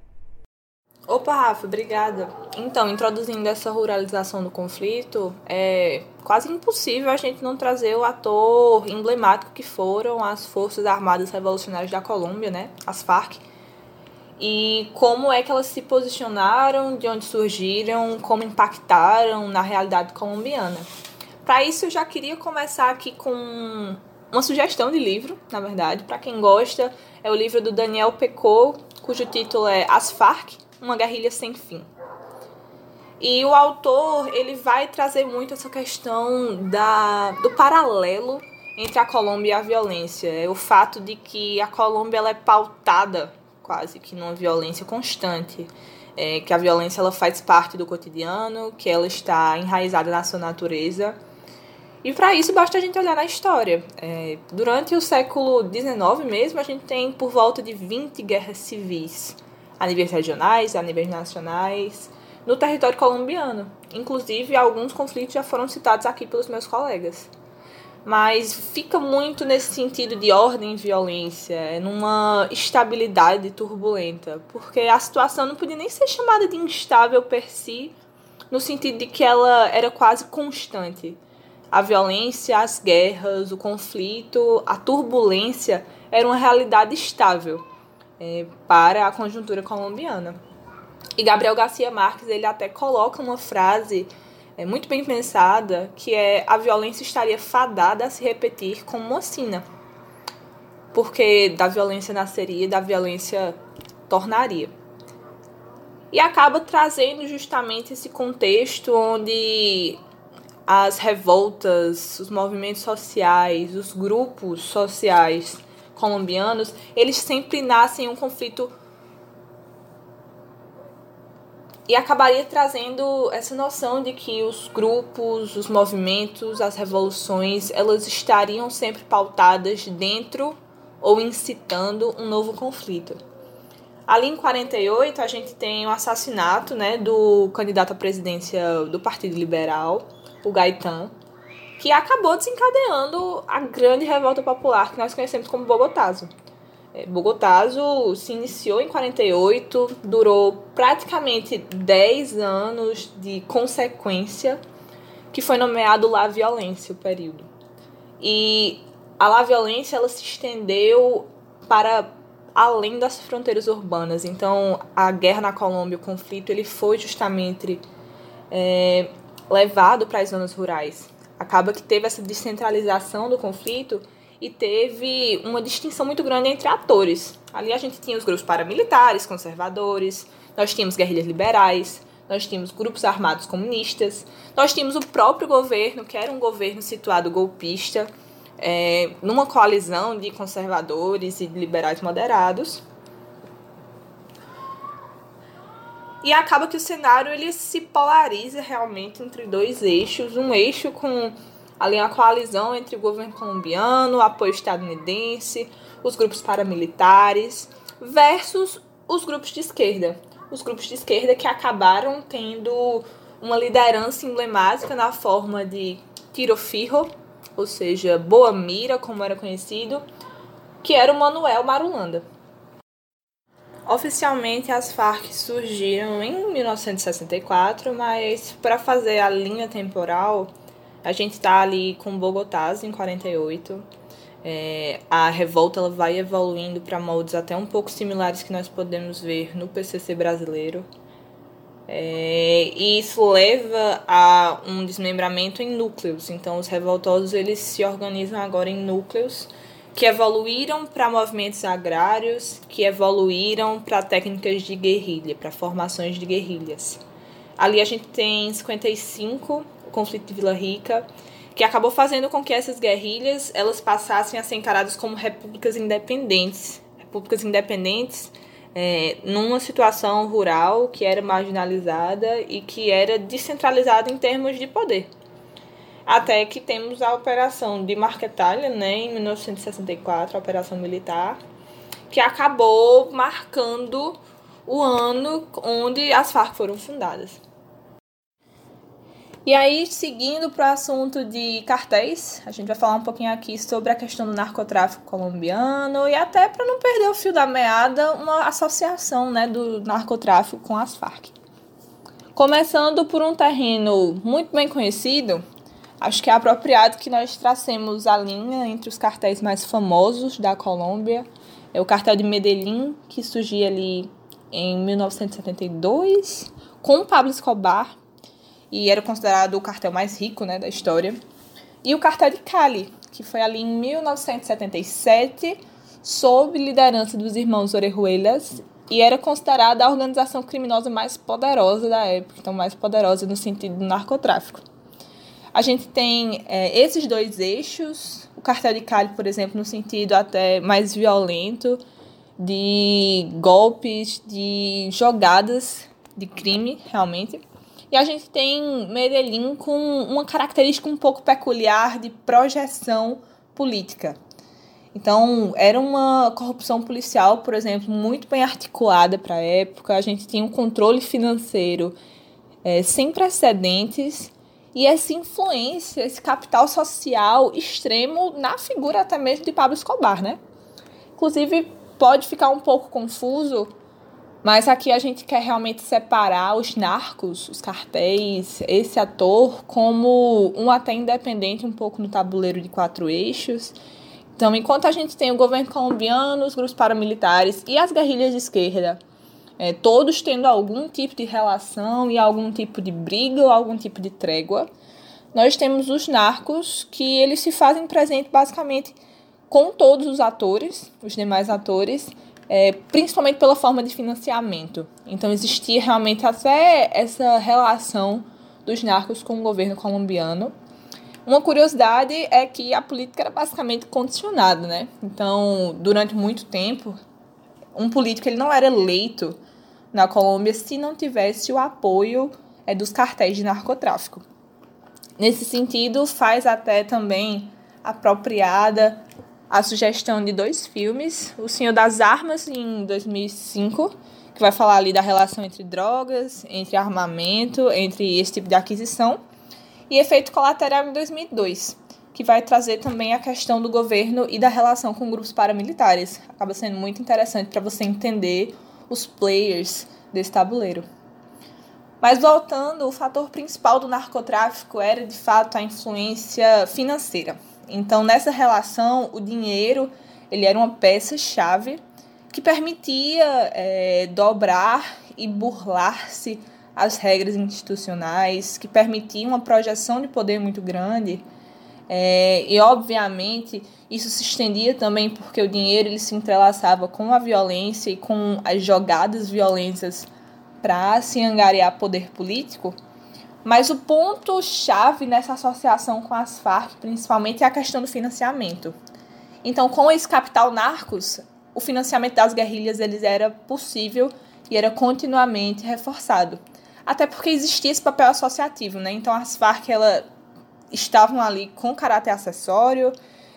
Opa, Rafa, obrigada. Então, introduzindo essa ruralização do conflito, é quase impossível a gente não trazer o ator emblemático que foram as Forças Armadas Revolucionárias da Colômbia, né, as FARC, e como é que elas se posicionaram, de onde surgiram, como impactaram na realidade colombiana. Para isso, eu já queria começar aqui com uma sugestão de livro, na verdade, para quem gosta, é o livro do Daniel Pecot, cujo título é As Farc, uma guerrilha sem fim. E o autor ele vai trazer muito essa questão da, do paralelo entre a Colômbia e a violência. É o fato de que a Colômbia ela é pautada quase que numa violência constante. É, que a violência ela faz parte do cotidiano, que ela está enraizada na sua natureza. E para isso basta a gente olhar na história. É, durante o século XIX mesmo, a gente tem por volta de 20 guerras civis a níveis regionais, a níveis nacionais, no território colombiano. Inclusive, alguns conflitos já foram citados aqui pelos meus colegas. Mas fica muito nesse sentido de ordem e violência, é numa estabilidade turbulenta, porque a situação não podia nem ser chamada de instável per si, no sentido de que ela era quase constante. A violência, as guerras, o conflito, a turbulência era uma realidade estável é, para a conjuntura colombiana. E Gabriel Garcia Marques ele até coloca uma frase é, muito bem pensada que é a violência estaria fadada a se repetir como mocina, porque da violência nasceria, da violência tornaria. E acaba trazendo justamente esse contexto onde as revoltas, os movimentos sociais, os grupos sociais colombianos, eles sempre nascem em um conflito e acabaria trazendo essa noção de que os grupos, os movimentos, as revoluções, elas estariam sempre pautadas dentro ou incitando um novo conflito. Ali em 48, a gente tem o assassinato né, do candidato à presidência do Partido Liberal, o Gaetan, que acabou desencadeando a grande revolta popular que nós conhecemos como Bogotazo. É, Bogotazo se iniciou em 48, durou praticamente 10 anos de consequência, que foi nomeado La Violência o período. E a La Violência ela se estendeu para além das fronteiras urbanas. Então, a guerra na Colômbia, o conflito, ele foi justamente é, levado para as zonas rurais acaba que teve essa descentralização do conflito e teve uma distinção muito grande entre atores. Ali a gente tinha os grupos paramilitares, conservadores, nós tínhamos guerrilhas liberais, nós tínhamos grupos armados comunistas, nós tínhamos o próprio governo, que era um governo situado golpista, é, numa coalizão de conservadores e de liberais moderados. e acaba que o cenário ele se polariza realmente entre dois eixos, um eixo com ali a coalizão entre o governo colombiano, o apoio estadunidense, os grupos paramilitares, versus os grupos de esquerda. Os grupos de esquerda que acabaram tendo uma liderança emblemática na forma de Tiro Fijo, ou seja, Boa Mira, como era conhecido, que era o Manuel Marulanda. Oficialmente as Farc surgiram em 1964, mas para fazer a linha temporal, a gente está ali com Bogotá em 48. É, a revolta ela vai evoluindo para moldes até um pouco similares que nós podemos ver no PCC brasileiro. É, e isso leva a um desmembramento em núcleos. Então, os revoltosos eles se organizam agora em núcleos que evoluíram para movimentos agrários, que evoluíram para técnicas de guerrilha, para formações de guerrilhas. Ali a gente tem 55, o conflito de Vila Rica, que acabou fazendo com que essas guerrilhas elas passassem a ser encaradas como repúblicas independentes, repúblicas independentes é, numa situação rural que era marginalizada e que era descentralizada em termos de poder. Até que temos a operação de Marquetalha, né, em 1964, a operação militar, que acabou marcando o ano onde as Farc foram fundadas. E aí, seguindo para o assunto de cartéis, a gente vai falar um pouquinho aqui sobre a questão do narcotráfico colombiano e até para não perder o fio da meada, uma associação né, do narcotráfico com as Farc. Começando por um terreno muito bem conhecido, Acho que é apropriado que nós tracemos a linha entre os cartéis mais famosos da Colômbia. É o cartel de Medellín, que surgiu ali em 1972, com Pablo Escobar, e era considerado o cartel mais rico né, da história. E o cartel de Cali, que foi ali em 1977, sob liderança dos irmãos Orejuelas, e era considerada a organização criminosa mais poderosa da época, então mais poderosa no sentido do narcotráfico. A gente tem é, esses dois eixos, o cartel de Cali, por exemplo, no sentido até mais violento, de golpes, de jogadas de crime, realmente. E a gente tem Medellín com uma característica um pouco peculiar de projeção política. Então, era uma corrupção policial, por exemplo, muito bem articulada para a época. A gente tinha um controle financeiro é, sem precedentes e essa influência, esse capital social extremo na figura até mesmo de Pablo Escobar, né? Inclusive, pode ficar um pouco confuso, mas aqui a gente quer realmente separar os narcos, os cartéis, esse ator como um até independente um pouco no tabuleiro de quatro eixos. Então, enquanto a gente tem o governo colombiano, os grupos paramilitares e as guerrilhas de esquerda é, todos tendo algum tipo de relação e algum tipo de briga ou algum tipo de trégua. Nós temos os narcos que eles se fazem presente basicamente com todos os atores, os demais atores, é, principalmente pela forma de financiamento. Então existia realmente até essa relação dos narcos com o governo colombiano. Uma curiosidade é que a política era basicamente condicionada, né? Então, durante muito tempo, um político ele não era eleito na Colômbia se não tivesse o apoio é, dos cartéis de narcotráfico. Nesse sentido, faz até também apropriada a sugestão de dois filmes, O Senhor das Armas, em 2005, que vai falar ali da relação entre drogas, entre armamento, entre esse tipo de aquisição, e Efeito Colateral, em 2002, que vai trazer também a questão do governo e da relação com grupos paramilitares. Acaba sendo muito interessante para você entender os players desse tabuleiro. Mas voltando, o fator principal do narcotráfico era de fato a influência financeira. Então, nessa relação, o dinheiro ele era uma peça-chave que permitia é, dobrar e burlar-se as regras institucionais, que permitia uma projeção de poder muito grande é, e, obviamente, isso se estendia também porque o dinheiro ele se entrelaçava com a violência e com as jogadas violentas para se angariar poder político. Mas o ponto-chave nessa associação com as Farc, principalmente, é a questão do financiamento. Então, com esse capital narcos, o financiamento das guerrilhas eles era possível e era continuamente reforçado. Até porque existia esse papel associativo, né? Então as Farc ela, estavam ali com caráter acessório,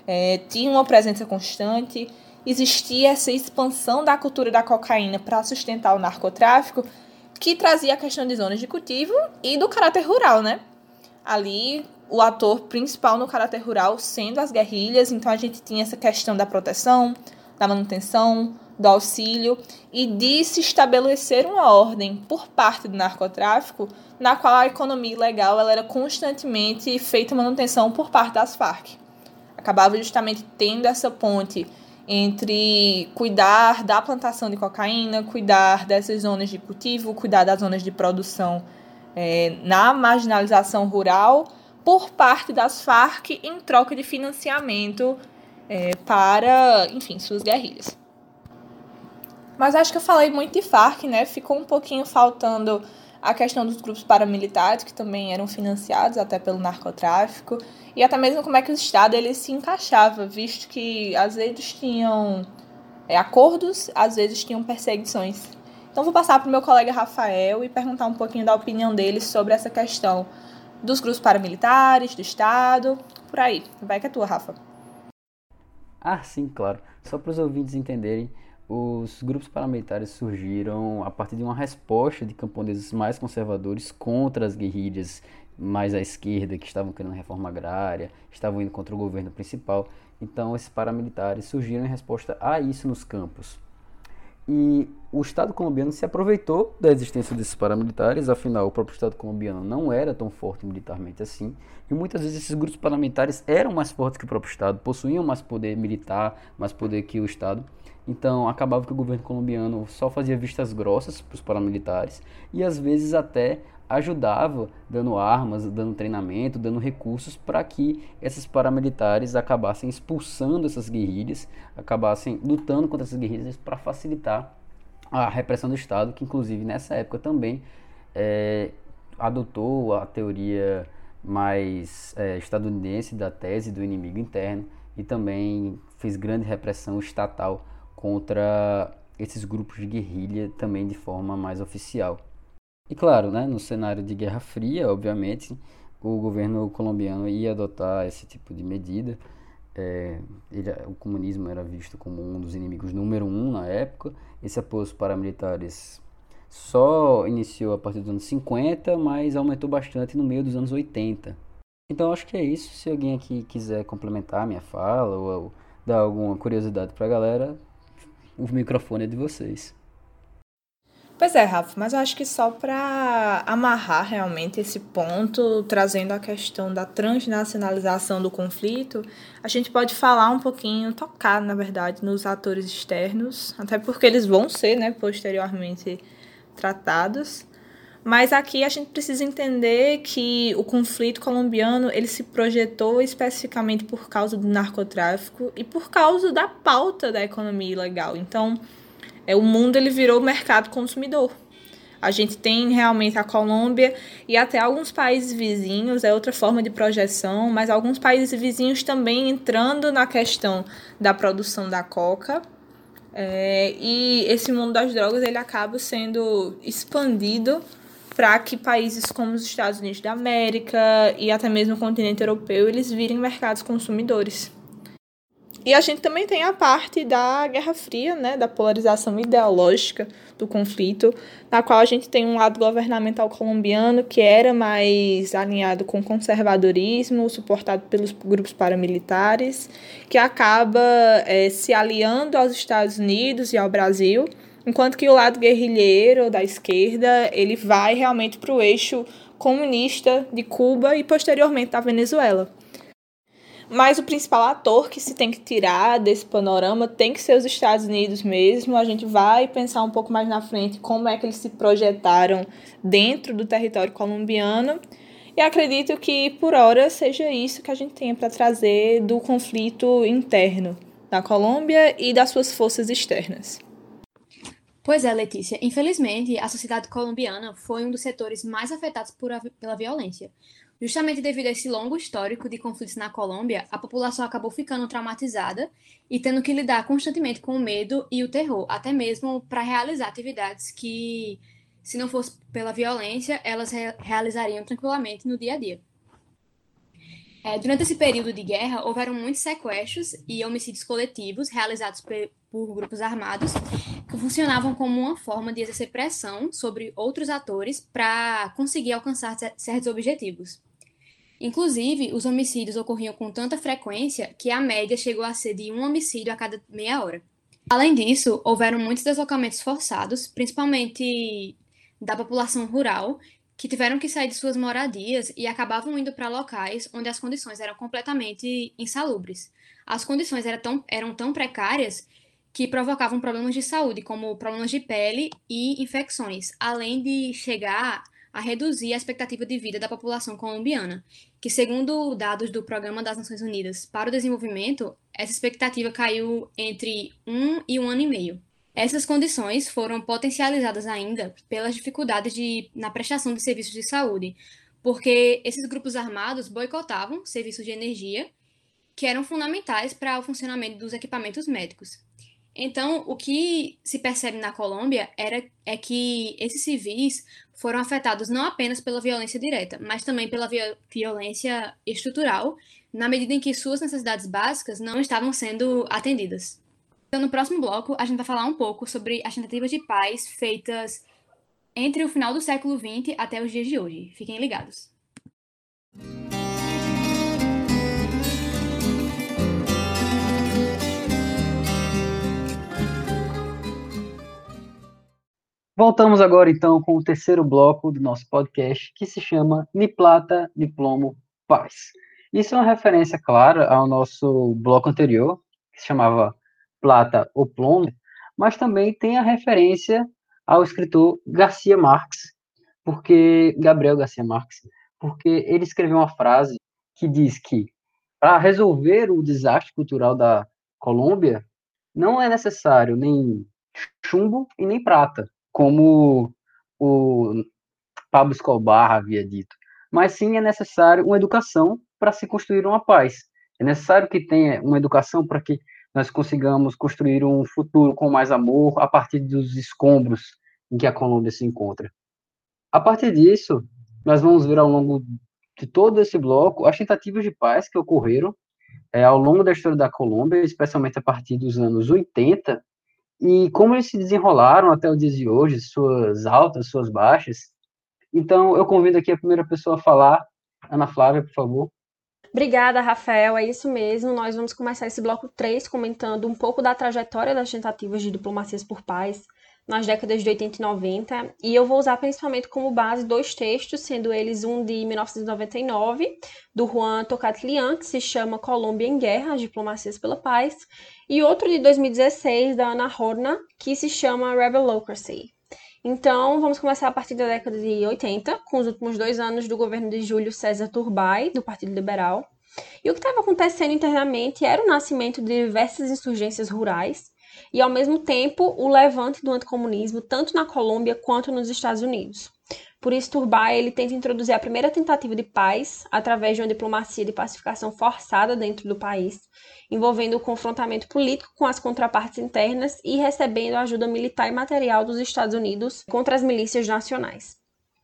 é, tinham uma presença constante, existia essa expansão da cultura da cocaína para sustentar o narcotráfico, que trazia a questão de zonas de cultivo e do caráter rural, né? Ali o ator principal no caráter rural sendo as guerrilhas, então a gente tinha essa questão da proteção, da manutenção, do auxílio e de se estabelecer uma ordem por parte do narcotráfico na qual a economia ilegal ela era constantemente feita manutenção por parte das Farc. Acabava justamente tendo essa ponte entre cuidar da plantação de cocaína, cuidar dessas zonas de cultivo, cuidar das zonas de produção é, na marginalização rural por parte das Farc em troca de financiamento é, para, enfim, suas guerrilhas. Mas acho que eu falei muito de Farc, né? Ficou um pouquinho faltando a questão dos grupos paramilitares, que também eram financiados até pelo narcotráfico, e até mesmo como é que o Estado ele se encaixava, visto que às vezes tinham é, acordos, às vezes tinham perseguições. Então vou passar para o meu colega Rafael e perguntar um pouquinho da opinião dele sobre essa questão dos grupos paramilitares, do Estado, por aí. Vai que é tua, Rafa. Ah, sim, claro. Só para os ouvintes entenderem, os grupos paramilitares surgiram a partir de uma resposta de camponeses mais conservadores contra as guerrilhas mais à esquerda que estavam querendo reforma agrária, estavam indo contra o governo principal. Então, esses paramilitares surgiram em resposta a isso nos campos. E o Estado colombiano se aproveitou da existência desses paramilitares, afinal, o próprio Estado colombiano não era tão forte militarmente assim, e muitas vezes esses grupos paramilitares eram mais fortes que o próprio Estado, possuíam mais poder militar, mais poder que o Estado. Então, acabava que o governo colombiano só fazia vistas grossas para os paramilitares e às vezes até ajudava dando armas, dando treinamento, dando recursos para que esses paramilitares acabassem expulsando essas guerrilhas, acabassem lutando contra essas guerrilhas para facilitar a repressão do Estado, que inclusive nessa época também é, adotou a teoria mais é, estadunidense da tese do inimigo interno e também fez grande repressão estatal contra esses grupos de guerrilha também de forma mais oficial. E claro, né, no cenário de Guerra Fria, obviamente, o governo colombiano ia adotar esse tipo de medida. É, ele, o comunismo era visto como um dos inimigos número um na época. Esse apoio aos paramilitares só iniciou a partir dos anos 50, mas aumentou bastante no meio dos anos 80. Então acho que é isso. Se alguém aqui quiser complementar minha fala ou, ou dar alguma curiosidade para a galera, o microfone é de vocês. Pois é, Rafa, mas eu acho que só para amarrar realmente esse ponto, trazendo a questão da transnacionalização do conflito, a gente pode falar um pouquinho, tocar, na verdade, nos atores externos, até porque eles vão ser, né, posteriormente tratados. Mas aqui a gente precisa entender que o conflito colombiano ele se projetou especificamente por causa do narcotráfico e por causa da pauta da economia ilegal. Então, é, o mundo ele virou mercado consumidor. A gente tem realmente a Colômbia e até alguns países vizinhos, é outra forma de projeção, mas alguns países vizinhos também entrando na questão da produção da coca. É, e esse mundo das drogas ele acaba sendo expandido para que países como os Estados Unidos da América e até mesmo o continente europeu eles virem mercados consumidores. E a gente também tem a parte da Guerra Fria, né, da polarização ideológica do conflito, na qual a gente tem um lado governamental colombiano que era mais alinhado com o conservadorismo, suportado pelos grupos paramilitares, que acaba é, se aliando aos Estados Unidos e ao Brasil, enquanto que o lado guerrilheiro da esquerda ele vai realmente para o eixo comunista de Cuba e posteriormente da Venezuela. Mas o principal ator que se tem que tirar desse panorama tem que ser os Estados Unidos mesmo. A gente vai pensar um pouco mais na frente como é que eles se projetaram dentro do território colombiano. E acredito que, por hora, seja isso que a gente tenha para trazer do conflito interno da Colômbia e das suas forças externas. Pois é, Letícia. Infelizmente, a sociedade colombiana foi um dos setores mais afetados a, pela violência Justamente devido a esse longo histórico de conflitos na Colômbia, a população acabou ficando traumatizada e tendo que lidar constantemente com o medo e o terror, até mesmo para realizar atividades que, se não fosse pela violência, elas re realizariam tranquilamente no dia a dia. É, durante esse período de guerra, houveram muitos sequestros e homicídios coletivos realizados por grupos armados que funcionavam como uma forma de exercer pressão sobre outros atores para conseguir alcançar certos objetivos. Inclusive, os homicídios ocorriam com tanta frequência que a média chegou a ser de um homicídio a cada meia hora. Além disso, houveram muitos deslocamentos forçados, principalmente da população rural, que tiveram que sair de suas moradias e acabavam indo para locais onde as condições eram completamente insalubres. As condições eram tão, eram tão precárias que provocavam problemas de saúde, como problemas de pele e infecções, além de chegar a reduzir a expectativa de vida da população colombiana, que, segundo dados do Programa das Nações Unidas para o Desenvolvimento, essa expectativa caiu entre um e um ano e meio. Essas condições foram potencializadas ainda pelas dificuldades de, na prestação de serviços de saúde, porque esses grupos armados boicotavam serviços de energia que eram fundamentais para o funcionamento dos equipamentos médicos. Então, o que se percebe na Colômbia era, é que esses civis foram afetados não apenas pela violência direta, mas também pela violência estrutural, na medida em que suas necessidades básicas não estavam sendo atendidas. Então, no próximo bloco, a gente vai falar um pouco sobre as tentativas de paz feitas entre o final do século XX até os dias de hoje. Fiquem ligados. Voltamos agora então com o terceiro bloco do nosso podcast, que se chama Ni Plata, Ni Plomo, Paz. Isso é uma referência clara ao nosso bloco anterior, que se chamava Plata ou Plomo, mas também tem a referência ao escritor Garcia Marques, porque Gabriel Garcia Marques, porque ele escreveu uma frase que diz que para resolver o desastre cultural da Colômbia não é necessário nem chumbo e nem prata, como o Pablo Escobar havia dito, mas sim é necessário uma educação para se construir uma paz. É necessário que tenha uma educação para que nós consigamos construir um futuro com mais amor a partir dos escombros em que a Colômbia se encontra. A partir disso, nós vamos ver ao longo de todo esse bloco as tentativas de paz que ocorreram é, ao longo da história da Colômbia, especialmente a partir dos anos 80, e como eles se desenrolaram até o dia de hoje, suas altas, suas baixas. Então, eu convido aqui a primeira pessoa a falar, Ana Flávia, por favor. Obrigada, Rafael. É isso mesmo. Nós vamos começar esse bloco 3 comentando um pouco da trajetória das tentativas de diplomacias por paz nas décadas de 80 e 90, e eu vou usar principalmente como base dois textos, sendo eles um de 1999, do Juan Tocatlian, que se chama Colômbia em Guerra, as Diplomacias pela Paz, e outro de 2016, da Ana Horna, que se chama Revelocracy. Então, vamos começar a partir da década de 80, com os últimos dois anos do governo de Júlio César Turbay, do Partido Liberal. E o que estava acontecendo internamente era o nascimento de diversas insurgências rurais, e, ao mesmo tempo, o levante do anticomunismo tanto na Colômbia quanto nos Estados Unidos. Por isso, ele tenta introduzir a primeira tentativa de paz através de uma diplomacia de pacificação forçada dentro do país, envolvendo o confrontamento político com as contrapartes internas e recebendo ajuda militar e material dos Estados Unidos contra as milícias nacionais.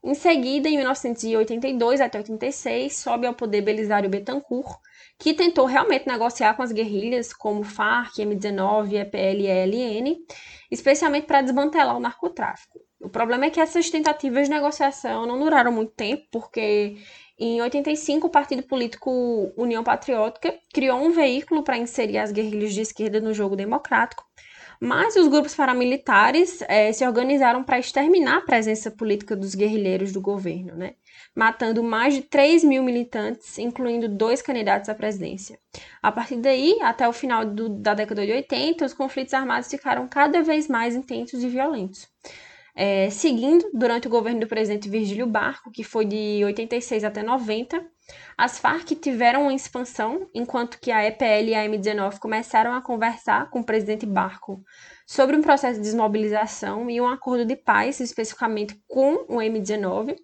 Em seguida, em 1982 até 86, sobe ao poder Belisário Betancourt, que tentou realmente negociar com as guerrilhas como FARC, M19, EPL e ELN, especialmente para desmantelar o narcotráfico. O problema é que essas tentativas de negociação não duraram muito tempo, porque em 85 o partido político União Patriótica criou um veículo para inserir as guerrilhas de esquerda no jogo democrático, mas os grupos paramilitares é, se organizaram para exterminar a presença política dos guerrilheiros do governo, né? matando mais de 3 mil militantes, incluindo dois candidatos à presidência. A partir daí, até o final do, da década de 80, os conflitos armados ficaram cada vez mais intensos e violentos. É, seguindo, durante o governo do presidente Virgílio Barco, que foi de 86 até 90, as Farc tiveram uma expansão, enquanto que a EPL e a M19 começaram a conversar com o presidente Barco sobre um processo de desmobilização e um acordo de paz, especificamente com o M19,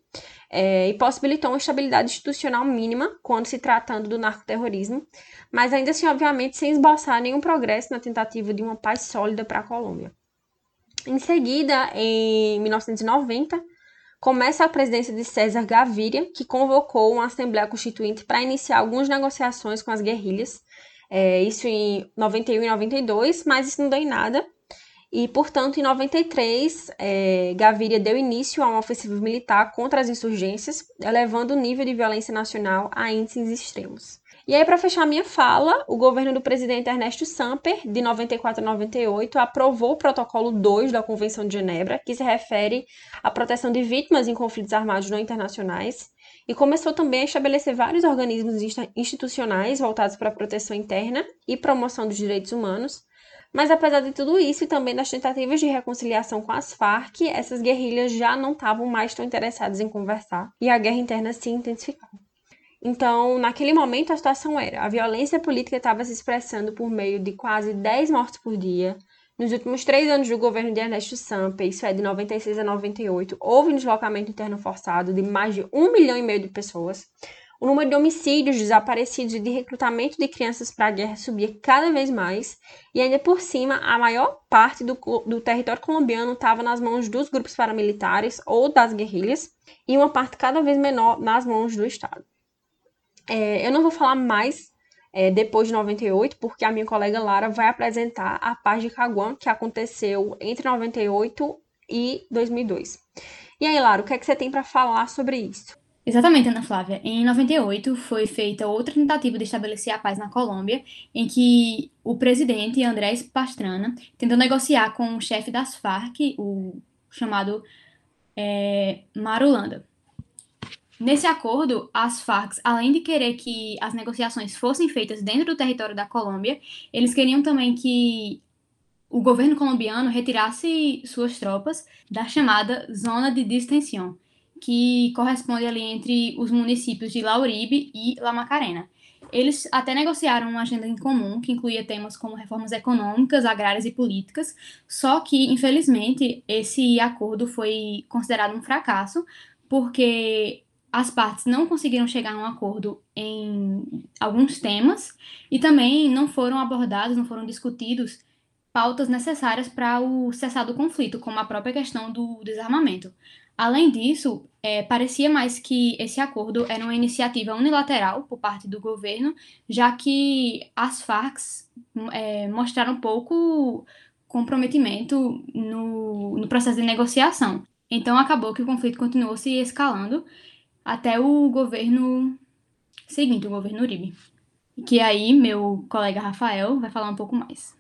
é, e possibilitou uma estabilidade institucional mínima quando se tratando do narcoterrorismo, mas ainda assim, obviamente, sem esboçar nenhum progresso na tentativa de uma paz sólida para a Colômbia. Em seguida, em 1990, começa a presidência de César Gaviria, que convocou uma Assembleia Constituinte para iniciar algumas negociações com as guerrilhas, é, isso em 91 e 92, mas isso não deu em nada. E, portanto, em 93, é, Gaviria deu início a uma ofensiva militar contra as insurgências, elevando o nível de violência nacional a índices extremos. E aí, para fechar minha fala, o governo do presidente Ernesto Samper, de 94 a 98, aprovou o protocolo 2 da Convenção de Genebra, que se refere à proteção de vítimas em conflitos armados não internacionais, e começou também a estabelecer vários organismos institucionais voltados para a proteção interna e promoção dos direitos humanos. Mas apesar de tudo isso e também das tentativas de reconciliação com as Farc, essas guerrilhas já não estavam mais tão interessadas em conversar e a guerra interna se intensificou. Então, naquele momento, a situação era: a violência política estava se expressando por meio de quase 10 mortes por dia. Nos últimos três anos do governo de Ernesto Sampa, isso é de 96 a 98, houve um deslocamento interno forçado de mais de um milhão e meio de pessoas. O número de homicídios, desaparecidos e de recrutamento de crianças para a guerra subia cada vez mais, e ainda por cima, a maior parte do, do território colombiano estava nas mãos dos grupos paramilitares ou das guerrilhas, e uma parte cada vez menor nas mãos do Estado. É, eu não vou falar mais é, depois de 98, porque a minha colega Lara vai apresentar a paz de Caguan, que aconteceu entre 98 e 2002. E aí, Lara, o que é que você tem para falar sobre isso? Exatamente, Ana Flávia. Em 98 foi feita outra tentativa de estabelecer a paz na Colômbia, em que o presidente Andrés Pastrana tentou negociar com o chefe das Farc, o chamado é, Marulanda. Nesse acordo, as Farc, além de querer que as negociações fossem feitas dentro do território da Colômbia, eles queriam também que o governo colombiano retirasse suas tropas da chamada Zona de Distensão, que corresponde ali entre os municípios de Lauribe e La Macarena. Eles até negociaram uma agenda em comum que incluía temas como reformas econômicas, agrárias e políticas, só que, infelizmente, esse acordo foi considerado um fracasso, porque as partes não conseguiram chegar a um acordo em alguns temas e também não foram abordados, não foram discutidos pautas necessárias para o cessar do conflito, como a própria questão do desarmamento. Além disso, é, parecia mais que esse acordo era uma iniciativa unilateral por parte do governo, já que as Farc é, mostraram pouco comprometimento no, no processo de negociação. Então acabou que o conflito continuou se escalando até o governo seguinte, o governo Uribe. Que aí meu colega Rafael vai falar um pouco mais.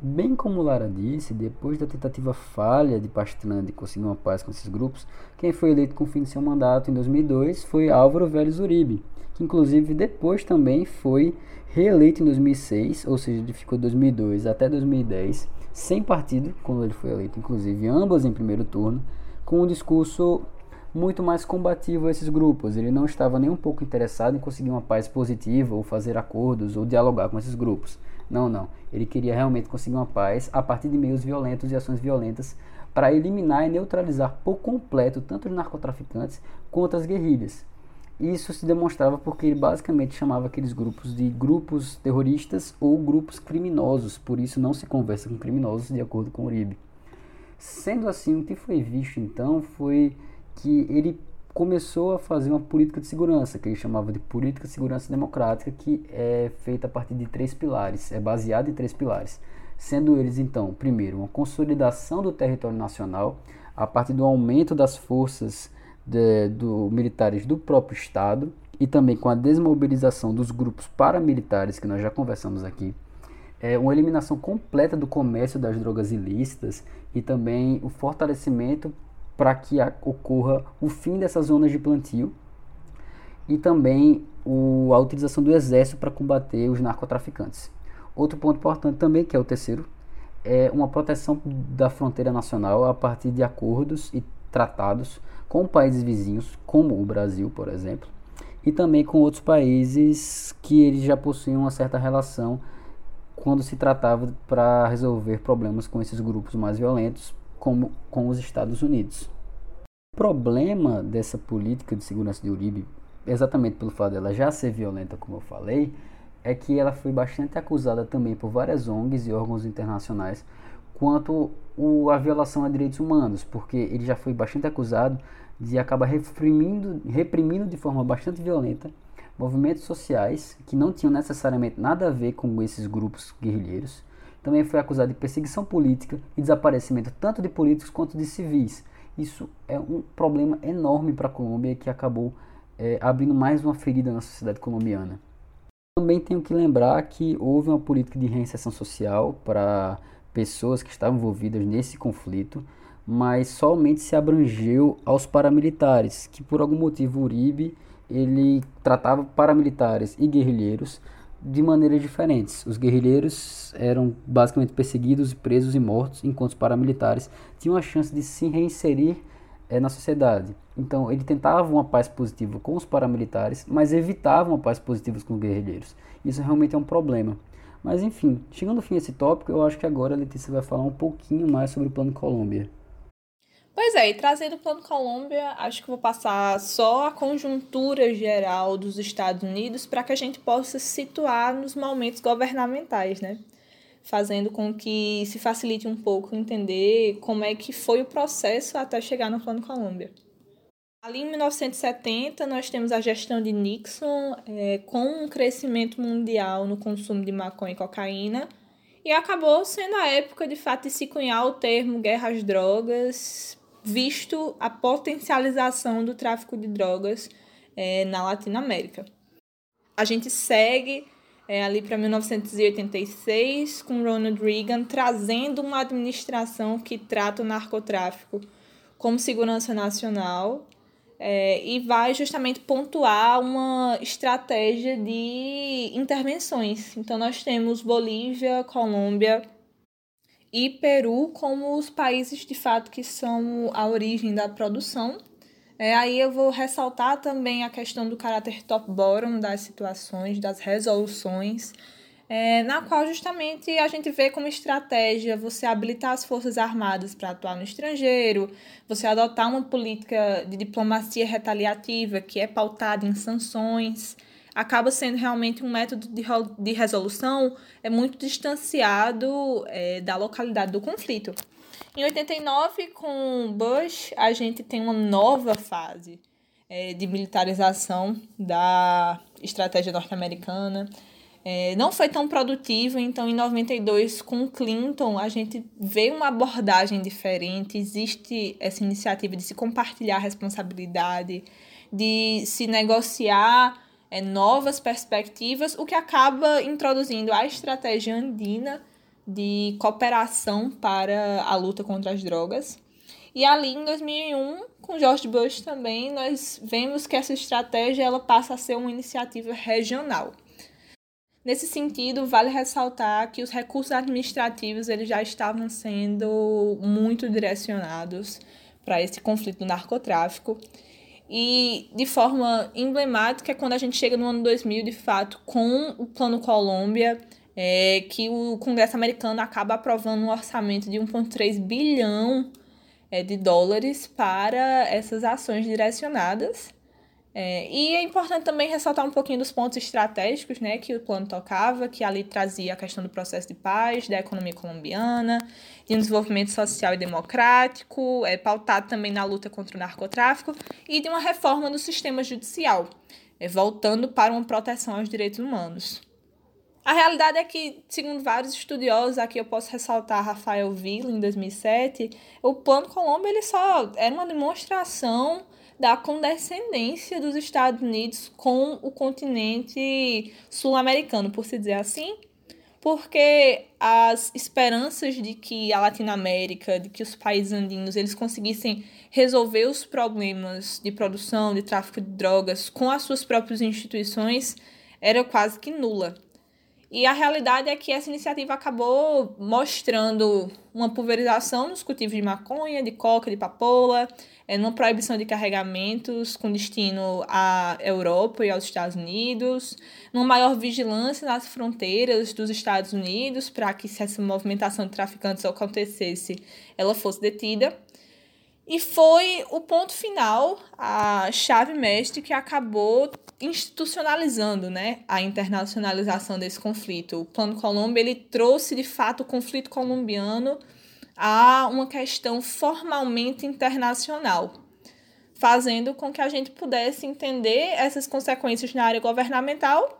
Bem como Lara disse, depois da tentativa falha de Pastrana de conseguir uma paz com esses grupos, quem foi eleito com o fim de seu mandato em 2002 foi Álvaro Vélez Uribe, que inclusive depois também foi reeleito em 2006, ou seja, ele ficou de 2002 até 2010, sem partido, quando ele foi eleito, inclusive ambas em primeiro turno, com um discurso muito mais combativo a esses grupos. Ele não estava nem um pouco interessado em conseguir uma paz positiva, ou fazer acordos, ou dialogar com esses grupos. Não, não. Ele queria realmente conseguir uma paz a partir de meios violentos e ações violentas para eliminar e neutralizar por completo tanto os narcotraficantes quanto as guerrilhas. Isso se demonstrava porque ele basicamente chamava aqueles grupos de grupos terroristas ou grupos criminosos, por isso não se conversa com criminosos, de acordo com Uribe. Sendo assim, o que foi visto então foi que ele começou a fazer uma política de segurança, que ele chamava de política de segurança democrática, que é feita a partir de três pilares, é baseada em três pilares, sendo eles então, primeiro, uma consolidação do território nacional a partir do aumento das forças de, do, militares do próprio Estado e também com a desmobilização dos grupos paramilitares que nós já conversamos aqui, é uma eliminação completa do comércio das drogas ilícitas e também o fortalecimento para que ocorra o fim dessas zonas de plantio e também o, a utilização do exército para combater os narcotraficantes. Outro ponto importante também, que é o terceiro, é uma proteção da fronteira nacional a partir de acordos e tratados com países vizinhos, como o Brasil, por exemplo, e também com outros países que eles já possuíam uma certa relação quando se tratava para resolver problemas com esses grupos mais violentos, como com os Estados Unidos. O problema dessa política de segurança de Uribe, exatamente pelo fato dela já ser violenta, como eu falei, é que ela foi bastante acusada também por várias ONGs e órgãos internacionais quanto o, a violação a direitos humanos, porque ele já foi bastante acusado de acabar reprimindo, reprimindo de forma bastante violenta movimentos sociais que não tinham necessariamente nada a ver com esses grupos guerrilheiros. Também foi acusado de perseguição política e desaparecimento tanto de políticos quanto de civis. Isso é um problema enorme para a Colômbia que acabou é, abrindo mais uma ferida na sociedade colombiana. Também tenho que lembrar que houve uma política de reinserção social para pessoas que estavam envolvidas nesse conflito, mas somente se abrangeu aos paramilitares, que por algum motivo Uribe ele tratava paramilitares e guerrilheiros de maneiras diferentes. Os guerrilheiros eram basicamente perseguidos, presos e mortos, enquanto os paramilitares tinham a chance de se reinserir é, na sociedade. Então, ele tentava uma paz positiva com os paramilitares, mas evitava uma paz positiva com os guerrilheiros. Isso realmente é um problema. Mas, enfim, chegando ao fim desse tópico, eu acho que agora a Letícia vai falar um pouquinho mais sobre o Plano Colômbia. Pois é, e trazendo o Plano Colômbia, acho que vou passar só a conjuntura geral dos Estados Unidos para que a gente possa se situar nos momentos governamentais, né? Fazendo com que se facilite um pouco entender como é que foi o processo até chegar no Plano Colômbia. Ali em 1970, nós temos a gestão de Nixon é, com um crescimento mundial no consumo de maconha e cocaína, e acabou sendo a época de fato de se cunhar o termo guerra às drogas, visto a potencialização do tráfico de drogas é, na Latinoamérica. A gente segue é, ali para 1986 com Ronald Reagan trazendo uma administração que trata o narcotráfico como segurança nacional é, e vai justamente pontuar uma estratégia de intervenções. Então, nós temos Bolívia, Colômbia, e Peru como os países de fato que são a origem da produção. É, aí eu vou ressaltar também a questão do caráter top-bottom das situações, das resoluções, é, na qual justamente a gente vê como estratégia você habilitar as Forças Armadas para atuar no estrangeiro, você adotar uma política de diplomacia retaliativa que é pautada em sanções acaba sendo realmente um método de, de resolução é muito distanciado é, da localidade do conflito. Em 89, com Bush, a gente tem uma nova fase é, de militarização da estratégia norte-americana. É, não foi tão produtivo, então em 92, com Clinton, a gente vê uma abordagem diferente, existe essa iniciativa de se compartilhar a responsabilidade, de se negociar é, novas perspectivas, o que acaba introduzindo a estratégia andina de cooperação para a luta contra as drogas. E ali em 2001, com George Bush também, nós vemos que essa estratégia ela passa a ser uma iniciativa regional. Nesse sentido, vale ressaltar que os recursos administrativos eles já estavam sendo muito direcionados para esse conflito do narcotráfico e de forma emblemática é quando a gente chega no ano 2000, de fato, com o Plano Colômbia, é, que o Congresso americano acaba aprovando um orçamento de 1,3 bilhão é, de dólares para essas ações direcionadas. É, e é importante também ressaltar um pouquinho dos pontos estratégicos né, que o plano tocava, que ali trazia a questão do processo de paz, da economia colombiana, de um desenvolvimento social e democrático, é, pautado também na luta contra o narcotráfico, e de uma reforma do sistema judicial, é, voltando para uma proteção aos direitos humanos. A realidade é que, segundo vários estudiosos, aqui eu posso ressaltar Rafael Villa, em 2007, o Plano Colômbia ele só era uma demonstração da condescendência dos Estados Unidos com o continente sul-americano, por se dizer assim, porque as esperanças de que a Latinoamérica, de que os países andinos, eles conseguissem resolver os problemas de produção, de tráfico de drogas com as suas próprias instituições, era quase que nula. E a realidade é que essa iniciativa acabou mostrando uma pulverização nos cultivos de maconha, de coca, de papoula, é, numa proibição de carregamentos com destino à Europa e aos Estados Unidos, numa maior vigilância nas fronteiras dos Estados Unidos para que, se essa movimentação de traficantes acontecesse, ela fosse detida. E foi o ponto final, a chave mestre que acabou institucionalizando né, a internacionalização desse conflito. O Plano Colômbia ele trouxe, de fato, o conflito colombiano a uma questão formalmente internacional, fazendo com que a gente pudesse entender essas consequências na área governamental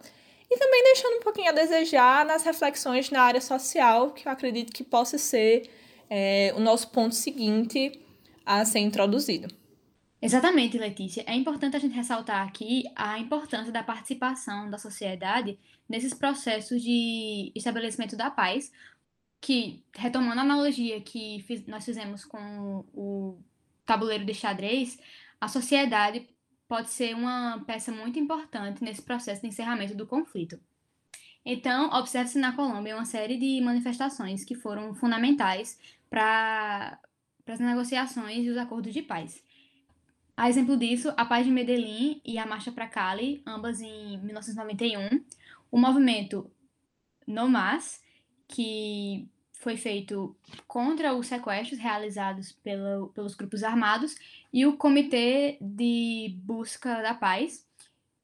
e também deixando um pouquinho a desejar nas reflexões na área social, que eu acredito que possa ser é, o nosso ponto seguinte a ser introduzido. Exatamente, Letícia. É importante a gente ressaltar aqui a importância da participação da sociedade nesses processos de estabelecimento da paz, que, retomando a analogia que fiz, nós fizemos com o tabuleiro de xadrez, a sociedade pode ser uma peça muito importante nesse processo de encerramento do conflito. Então, observe-se na Colômbia uma série de manifestações que foram fundamentais para para as negociações e os acordos de paz. A exemplo disso, a Paz de Medellín e a Marcha para Cali, ambas em 1991, o movimento No Mas, que foi feito contra os sequestros realizados pelo, pelos grupos armados, e o Comitê de Busca da Paz,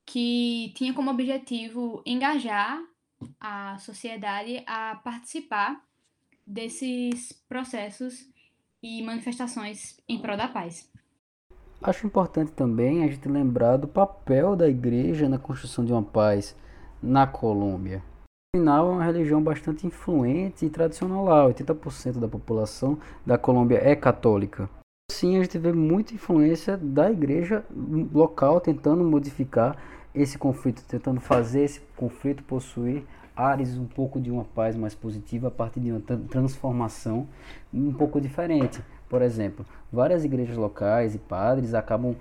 que tinha como objetivo engajar a sociedade a participar desses processos e manifestações em prol da paz. Acho importante também a gente lembrar do papel da igreja na construção de uma paz na Colômbia. Afinal, é uma religião bastante influente e tradicional lá. 80% da população da Colômbia é católica. Sim, a gente vê muita influência da igreja local tentando modificar esse conflito, tentando fazer esse conflito possuir ares um pouco de uma paz mais positiva a partir de uma transformação um pouco diferente. Por exemplo, várias igrejas locais e padres acabam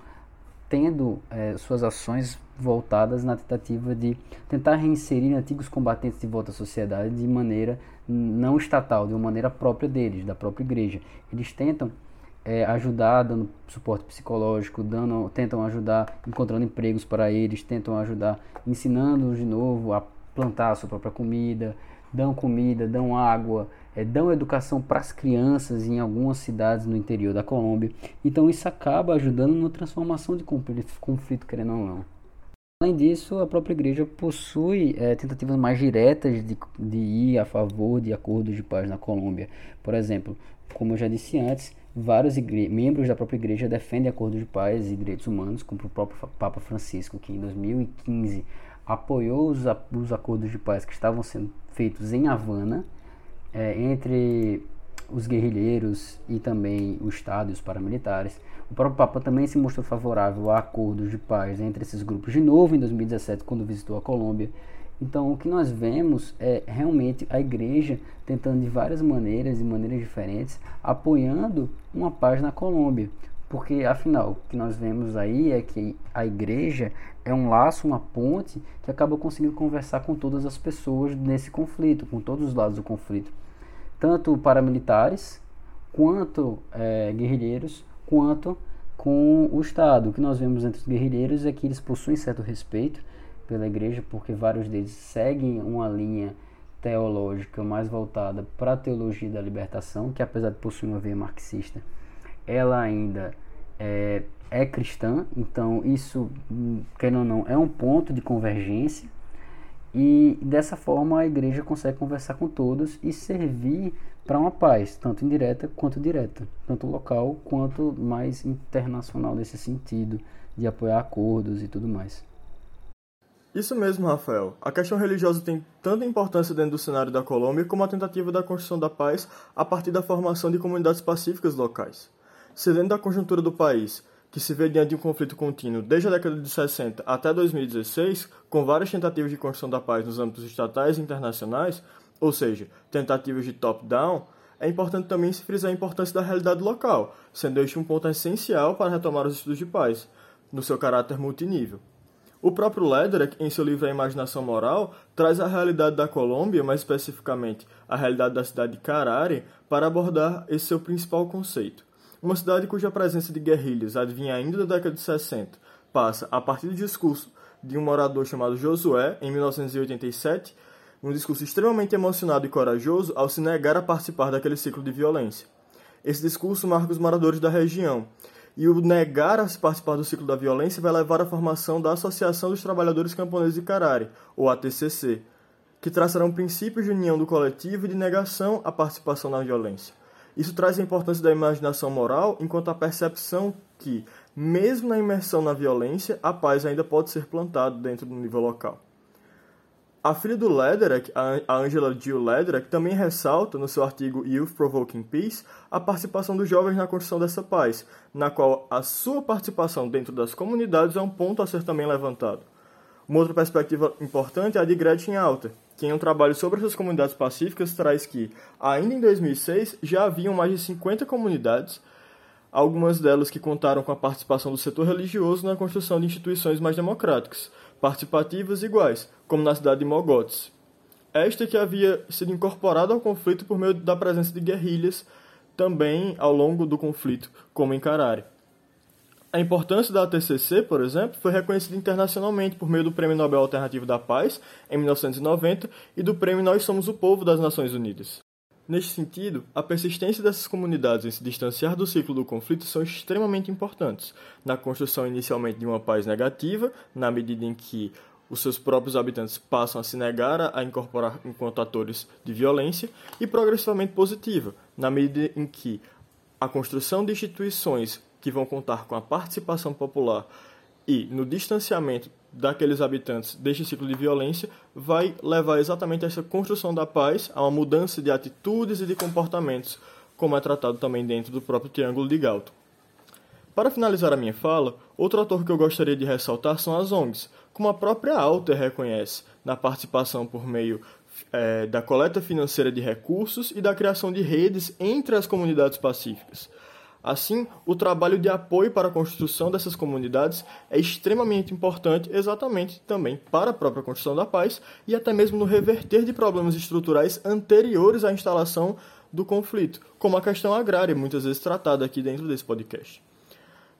tendo é, suas ações voltadas na tentativa de tentar reinserir antigos combatentes de volta à sociedade de maneira não estatal, de uma maneira própria deles, da própria igreja. Eles tentam é, ajudar dando suporte psicológico, dando, tentam ajudar encontrando empregos para eles, tentam ajudar ensinando-os de novo a plantar a sua própria comida, dão comida, dão água, é, dão educação para as crianças em algumas cidades no interior da Colômbia. Então isso acaba ajudando na transformação de conflito, conflito querendo ou não. Além disso, a própria igreja possui é, tentativas mais diretas de, de ir a favor de acordos de paz na Colômbia. Por exemplo, como eu já disse antes, vários membros da própria igreja defendem acordos de paz e direitos humanos, como o próprio Papa Francisco, que em 2015 apoiou os, os acordos de paz que estavam sendo feitos em Havana é, entre os guerrilheiros e também o Estado e os paramilitares. O próprio Papa também se mostrou favorável a acordos de paz entre esses grupos de novo em 2017, quando visitou a Colômbia. Então, o que nós vemos é realmente a igreja tentando de várias maneiras, de maneiras diferentes, apoiando uma paz na Colômbia. Porque, afinal, o que nós vemos aí é que a igreja é um laço, uma ponte que acaba conseguindo conversar com todas as pessoas nesse conflito, com todos os lados do conflito. Tanto paramilitares, quanto é, guerrilheiros, quanto com o Estado. O que nós vemos entre os guerrilheiros é que eles possuem certo respeito pela igreja, porque vários deles seguem uma linha teológica mais voltada para a teologia da libertação, que apesar de possuir uma veia marxista, ela ainda é, é cristã, então isso, querendo ou não, é um ponto de convergência. E dessa forma a igreja consegue conversar com todos e servir para uma paz, tanto indireta quanto direta, tanto local quanto mais internacional nesse sentido, de apoiar acordos e tudo mais. Isso mesmo, Rafael. A questão religiosa tem tanta importância dentro do cenário da Colômbia como a tentativa da construção da paz a partir da formação de comunidades pacíficas locais. Se dentro da conjuntura do país, que se vê diante de um conflito contínuo desde a década de 60 até 2016, com várias tentativas de construção da paz nos âmbitos estatais e internacionais, ou seja, tentativas de top-down, é importante também se frisar a importância da realidade local, sendo este um ponto essencial para retomar os estudos de paz, no seu caráter multinível. O próprio Lederer, em seu livro A Imaginação Moral, traz a realidade da Colômbia, mais especificamente a realidade da cidade de Carare, para abordar esse seu principal conceito. Uma cidade cuja presença de guerrilhas advinha ainda da década de 60 passa, a partir do discurso de um morador chamado Josué, em 1987, um discurso extremamente emocionado e corajoso ao se negar a participar daquele ciclo de violência. Esse discurso marca os moradores da região, e o negar a participar do ciclo da violência vai levar à formação da Associação dos Trabalhadores Camponeses de Carari, ou ATCC, que traçarão princípios de união do coletivo e de negação à participação na violência. Isso traz a importância da imaginação moral enquanto a percepção que, mesmo na imersão na violência, a paz ainda pode ser plantada dentro do nível local. A filha do Lederach, a Angela Jill Lederach, também ressalta no seu artigo Youth Provoking Peace a participação dos jovens na construção dessa paz, na qual a sua participação dentro das comunidades é um ponto a ser também levantado. Uma outra perspectiva importante é a de Gretchen Alter, que em um trabalho sobre essas comunidades pacíficas traz que, ainda em 2006, já haviam mais de 50 comunidades, algumas delas que contaram com a participação do setor religioso na construção de instituições mais democráticas, participativas e iguais, como na cidade de Mogotes. Esta que havia sido incorporada ao conflito por meio da presença de guerrilhas também ao longo do conflito, como em Carari. A importância da ATCC, por exemplo, foi reconhecida internacionalmente por meio do Prêmio Nobel Alternativo da Paz, em 1990, e do Prêmio Nós Somos o Povo das Nações Unidas. Neste sentido, a persistência dessas comunidades em se distanciar do ciclo do conflito são extremamente importantes, na construção inicialmente de uma paz negativa, na medida em que os seus próprios habitantes passam a se negar a incorporar enquanto atores de violência, e progressivamente positiva, na medida em que a construção de instituições que vão contar com a participação popular e no distanciamento daqueles habitantes deste ciclo de violência vai levar exatamente a essa construção da paz, a uma mudança de atitudes e de comportamentos, como é tratado também dentro do próprio Triângulo de Galton. Para finalizar a minha fala, outro ator que eu gostaria de ressaltar são as ONGs, como a própria Alter reconhece, na participação por meio é, da coleta financeira de recursos e da criação de redes entre as comunidades pacíficas. Assim, o trabalho de apoio para a construção dessas comunidades é extremamente importante, exatamente também para a própria construção da paz e até mesmo no reverter de problemas estruturais anteriores à instalação do conflito, como a questão agrária, muitas vezes tratada aqui dentro desse podcast.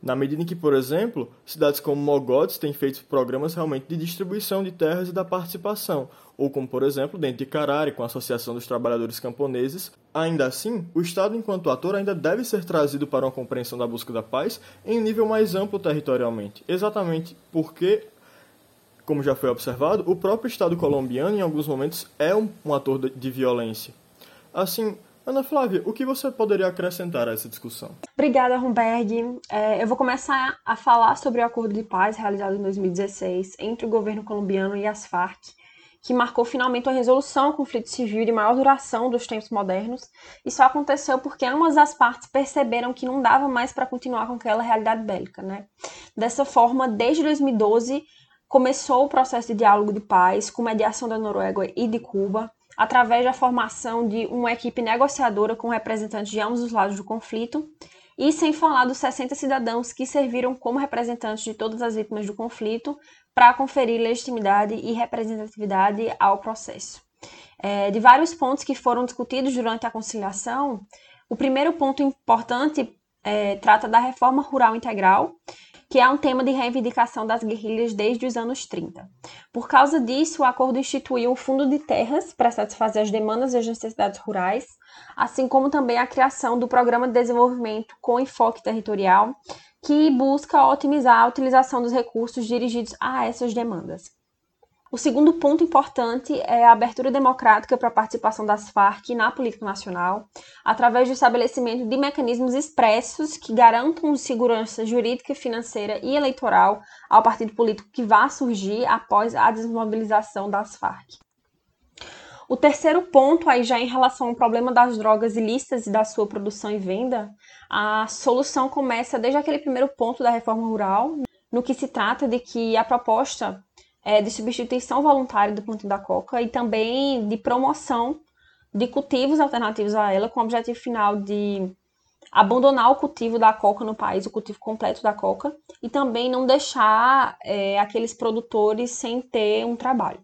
Na medida em que, por exemplo, cidades como Mogotes têm feito programas realmente de distribuição de terras e da participação, ou como, por exemplo, dentro de Carari, com a Associação dos Trabalhadores Camponeses. Ainda assim, o Estado, enquanto ator, ainda deve ser trazido para uma compreensão da busca da paz em um nível mais amplo territorialmente, exatamente porque como já foi observado, o próprio Estado colombiano, em alguns momentos, é um, ator de violência. Assim, Ana Flávia, o que você poderia acrescentar a essa discussão? Obrigada, Romberg. É, eu vou começar a falar sobre o acordo de paz realizado em 2016 entre o governo colombiano e as Farc, que marcou finalmente a resolução ao conflito civil de maior duração dos tempos modernos. Isso aconteceu porque ambas as partes perceberam que não dava mais para continuar com aquela realidade bélica. Né? Dessa forma, desde 2012, começou o processo de diálogo de paz com mediação da Noruega e de Cuba, através da formação de uma equipe negociadora com representantes de ambos os lados do conflito, e sem falar dos 60 cidadãos que serviram como representantes de todas as vítimas do conflito para conferir legitimidade e representatividade ao processo. É, de vários pontos que foram discutidos durante a conciliação, o primeiro ponto importante é, trata da reforma rural integral, que é um tema de reivindicação das guerrilhas desde os anos 30. Por causa disso, o acordo instituiu um fundo de terras para satisfazer as demandas e as necessidades rurais, assim como também a criação do Programa de Desenvolvimento com Enfoque Territorial, que busca otimizar a utilização dos recursos dirigidos a essas demandas. O segundo ponto importante é a abertura democrática para a participação das Farc na política nacional, através do estabelecimento de mecanismos expressos que garantam segurança jurídica, financeira e eleitoral ao partido político que vá surgir após a desmobilização das Farc. O terceiro ponto, aí já em relação ao problema das drogas ilícitas e da sua produção e venda, a solução começa desde aquele primeiro ponto da reforma rural, no que se trata de que a proposta é, de substituição voluntária do plantio da coca e também de promoção de cultivos alternativos a ela, com o objetivo final de abandonar o cultivo da coca no país, o cultivo completo da coca, e também não deixar é, aqueles produtores sem ter um trabalho.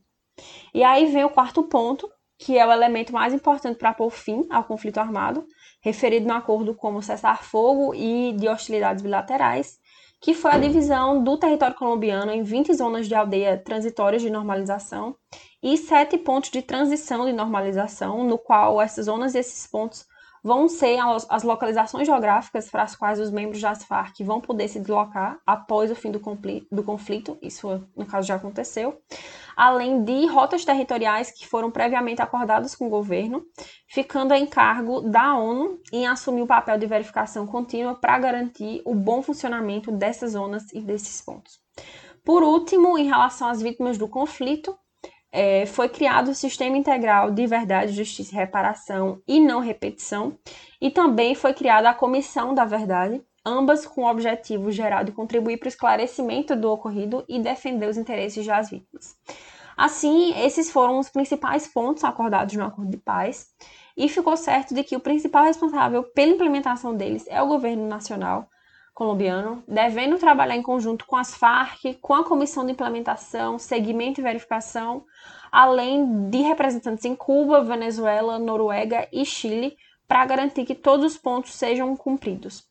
E aí vem o quarto ponto, que é o elemento mais importante para pôr fim ao conflito armado, referido no acordo como cessar-fogo e de hostilidades bilaterais, que foi a divisão do território colombiano em 20 zonas de aldeia transitórias de normalização e sete pontos de transição de normalização, no qual essas zonas e esses pontos vão ser as localizações geográficas para as quais os membros das Farc vão poder se deslocar após o fim do, do conflito, isso no caso já aconteceu, além de rotas territoriais que foram previamente acordadas com o governo, ficando a encargo da ONU em assumir o papel de verificação contínua para garantir o bom funcionamento dessas zonas e desses pontos. Por último, em relação às vítimas do conflito, é, foi criado o Sistema Integral de Verdade, Justiça e Reparação e Não Repetição, e também foi criada a Comissão da Verdade, ambas com o objetivo geral de contribuir para o esclarecimento do ocorrido e defender os interesses das vítimas. Assim, esses foram os principais pontos acordados no acordo de paz, e ficou certo de que o principal responsável pela implementação deles é o governo nacional, colombiano, devendo trabalhar em conjunto com as Farc, com a Comissão de Implementação, Seguimento e Verificação, além de representantes em Cuba, Venezuela, Noruega e Chile, para garantir que todos os pontos sejam cumpridos.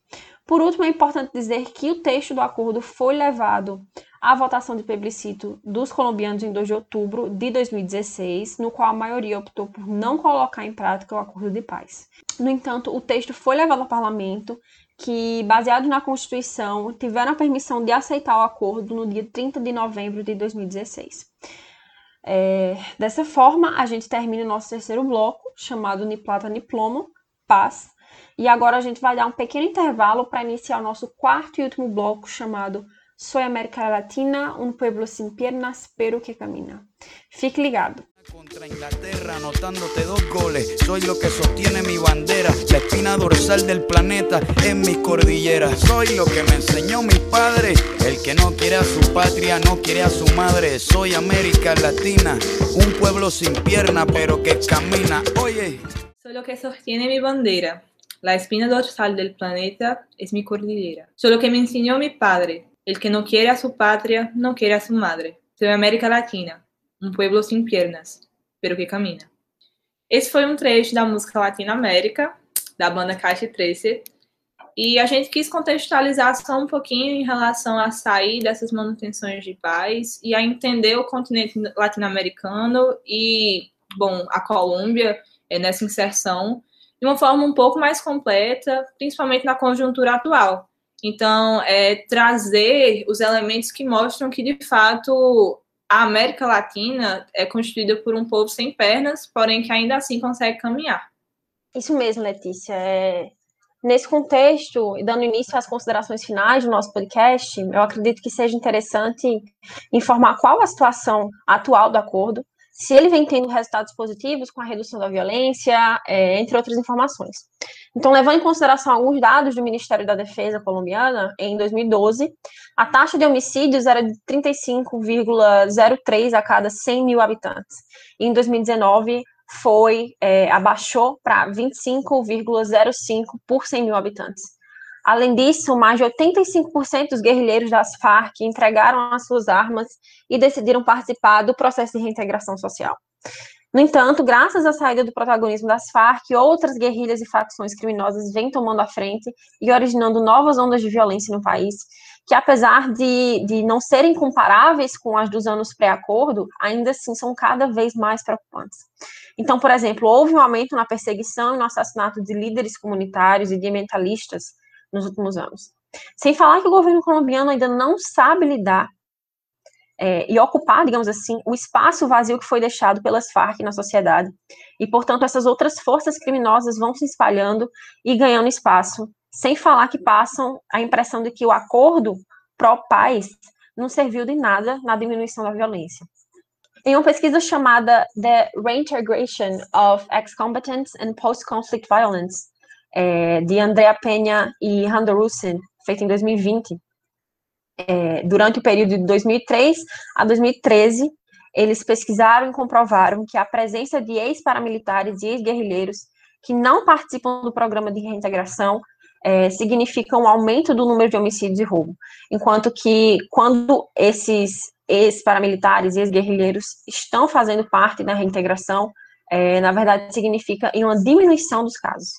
Por último, é importante dizer que o texto do acordo foi levado à votação de plebiscito dos colombianos em 2 de outubro de 2016, no qual a maioria optou por não colocar em prática o acordo de paz. No entanto, o texto foi levado ao parlamento que, baseado na Constituição, tiveram a permissão de aceitar o acordo no dia 30 de novembro de 2016. É, dessa forma, a gente termina o nosso terceiro bloco, chamado Ni Plata Ni Plomo, Paz. E agora a gente vai dar um pequeno intervalo para iniciar o nosso quarto e último bloco, chamado Soy América Latina, un pueblo sin piernas, pero que camina. Fique ligado. Contra Inglaterra, anotándote dos goles. Soy lo que sostiene mi bandera. La espina dorsal del planeta en mis cordilleras. Soy lo que me enseñó mi padre. El que no quiere a su patria, no quiere a su madre. Soy América Latina, un pueblo sin pierna, pero que camina. Oye. Soy lo que sostiene mi bandera. La espina dorsal del planeta es mi cordillera. Soy lo que me enseñó mi padre. El que no quiere a su patria, no quiere a su madre. Soy América Latina um pueblo sem pernas, pero que camina. Esse foi um trecho da música Latina América, da banda Caixa 13, e a gente quis contextualizar só um pouquinho em relação a sair dessas manutenções de paz e a entender o continente latino-americano e, bom, a Colômbia é, nessa inserção de uma forma um pouco mais completa, principalmente na conjuntura atual. Então, é, trazer os elementos que mostram que, de fato, a América Latina é constituída por um povo sem pernas, porém que ainda assim consegue caminhar. Isso mesmo, Letícia. É... Nesse contexto, e dando início às considerações finais do nosso podcast, eu acredito que seja interessante informar qual a situação atual do acordo, se ele vem tendo resultados positivos com a redução da violência, é, entre outras informações. Então, levando em consideração alguns dados do Ministério da Defesa colombiana, em 2012, a taxa de homicídios era de 35,03 a cada 100 mil habitantes. E em 2019, foi, é, abaixou para 25,05 por 100 mil habitantes. Além disso, mais de 85% dos guerrilheiros das Farc entregaram as suas armas e decidiram participar do processo de reintegração social. No entanto, graças à saída do protagonismo das Farc, outras guerrilhas e facções criminosas vêm tomando a frente e originando novas ondas de violência no país, que apesar de, de não serem comparáveis com as dos anos pré-acordo, ainda assim são cada vez mais preocupantes. Então, por exemplo, houve um aumento na perseguição e no assassinato de líderes comunitários e de ambientalistas nos últimos anos. Sem falar que o governo colombiano ainda não sabe lidar é, e ocupar, digamos assim, o espaço vazio que foi deixado pelas Farc na sociedade. E, portanto, essas outras forças criminosas vão se espalhando e ganhando espaço, sem falar que passam a impressão de que o acordo pró-paz não serviu de nada na diminuição da violência. Em uma pesquisa chamada The Reintegration of Ex-Combatants and Post-Conflict Violence, é, de Andrea Penha e Handa Rusin, feita em 2020, é, durante o período de 2003 a 2013, eles pesquisaram e comprovaram que a presença de ex-paramilitares e ex-guerrilheiros que não participam do programa de reintegração é, significa um aumento do número de homicídios e roubo, enquanto que quando esses ex-paramilitares e ex-guerrilheiros estão fazendo parte da reintegração, é, na verdade significa em uma diminuição dos casos.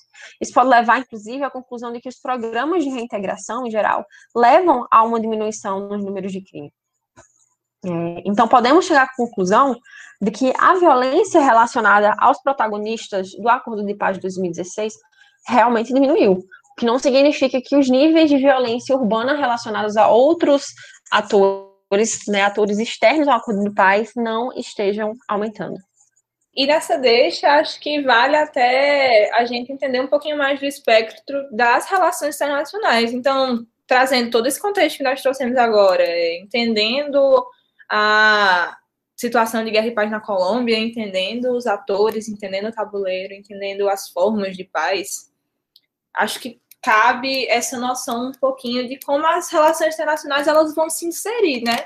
Isso pode levar, inclusive, à conclusão de que os programas de reintegração, em geral, levam a uma diminuição nos números de crime. É, então, podemos chegar à conclusão de que a violência relacionada aos protagonistas do Acordo de Paz de 2016 realmente diminuiu, o que não significa que os níveis de violência urbana relacionados a outros atores, né, atores externos ao Acordo de Paz, não estejam aumentando. E nessa deixa, acho que vale até a gente entender um pouquinho mais do espectro das relações internacionais. Então, trazendo todo esse contexto que nós trouxemos agora, entendendo a situação de guerra e paz na Colômbia, entendendo os atores, entendendo o tabuleiro, entendendo as formas de paz, acho que cabe essa noção um pouquinho de como as relações internacionais elas vão se inserir, né?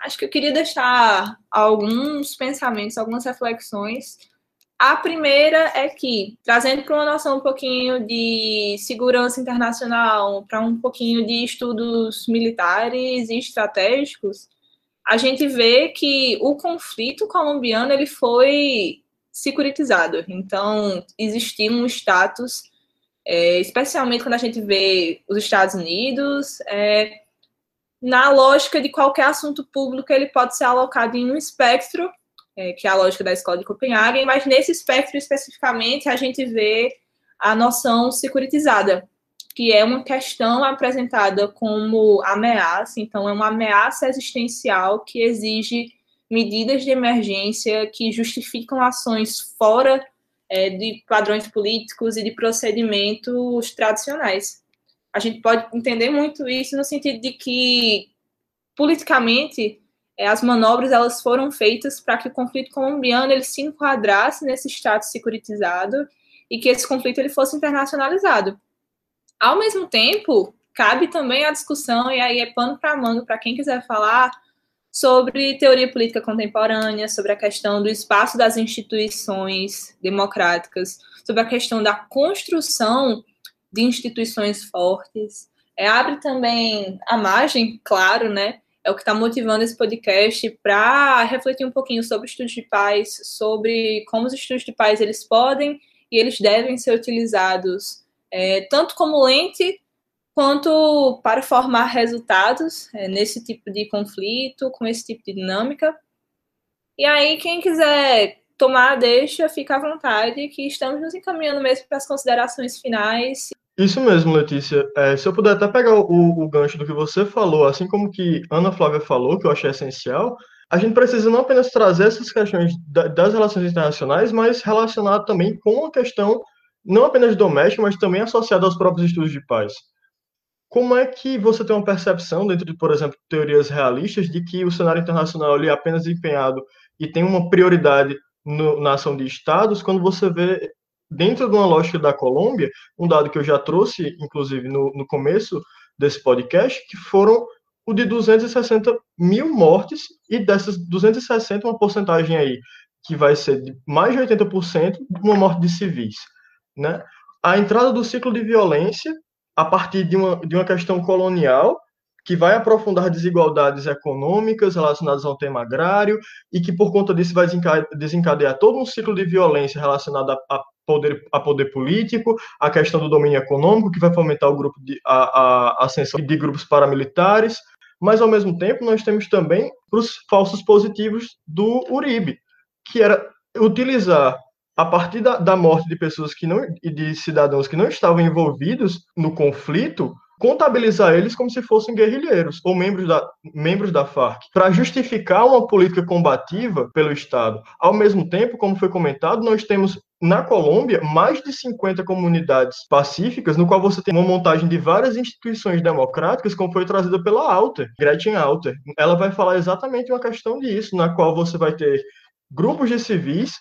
Acho que eu queria deixar alguns pensamentos, algumas reflexões. A primeira é que, trazendo para uma noção um pouquinho de segurança internacional, para um pouquinho de estudos militares e estratégicos, a gente vê que o conflito colombiano ele foi securitizado. Então, existia um status, é, especialmente quando a gente vê os Estados Unidos, é, na lógica de qualquer assunto público, ele pode ser alocado em um espectro, é, que é a lógica da escola de Copenhague, mas nesse espectro especificamente a gente vê a noção securitizada, que é uma questão apresentada como ameaça, então é uma ameaça existencial que exige medidas de emergência que justificam ações fora é, de padrões políticos e de procedimentos tradicionais a gente pode entender muito isso no sentido de que, politicamente, é, as manobras elas foram feitas para que o conflito colombiano ele se enquadrasse nesse status securitizado e que esse conflito ele fosse internacionalizado. Ao mesmo tempo, cabe também a discussão, e aí é pano para manga para quem quiser falar, sobre teoria política contemporânea, sobre a questão do espaço das instituições democráticas, sobre a questão da construção de instituições fortes. É, abre também a margem, claro, né? É o que está motivando esse podcast para refletir um pouquinho sobre estudos de paz, sobre como os estudos de paz eles podem e eles devem ser utilizados é, tanto como lente quanto para formar resultados é, nesse tipo de conflito, com esse tipo de dinâmica. E aí, quem quiser tomar a deixa, fica à vontade, que estamos nos encaminhando mesmo para as considerações finais. Isso mesmo, Letícia. É, se eu puder até pegar o, o, gancho do que você falou, assim como que Ana Flávia falou, que eu achei essencial, a gente precisa não apenas trazer essas questões da, das relações internacionais, mas relacionar também com a questão não apenas doméstica, mas também associada aos próprios estudos de paz. Como é que você tem uma percepção dentro de, por exemplo, teorias realistas de que o cenário internacional é apenas empenhado e tem uma prioridade no, na ação de estados, quando você vê dentro de uma lógica da Colômbia, um dado que eu já trouxe, inclusive, no, no começo desse podcast, que foram o de 260 mil mortes, e dessas 260, uma porcentagem aí que vai ser de mais de 80% uma morte de civis. Né? A entrada do ciclo de violência, a partir de uma, de uma questão colonial, que vai aprofundar desigualdades econômicas relacionadas ao tema agrário e que, por conta disso, vai desencadear todo um ciclo de violência relacionado a, a poder, a poder político, a questão do domínio econômico, que vai fomentar o grupo de, a, a ascensão de grupos paramilitares, mas, ao mesmo tempo, nós temos também os falsos positivos do Uribe, que era utilizar a partir da, da morte de pessoas que não e de cidadãos que não estavam envolvidos no conflito contabilizar eles como se fossem guerrilheiros ou membros da, membros da Farc, para justificar uma política combativa pelo Estado. Ao mesmo tempo, como foi comentado, nós temos na Colômbia mais de 50 comunidades pacíficas, no qual você tem uma montagem de várias instituições democráticas, como foi trazida pela Alter, Gretchen Alter. Ela vai falar exatamente uma questão disso, na qual você vai ter grupos de civis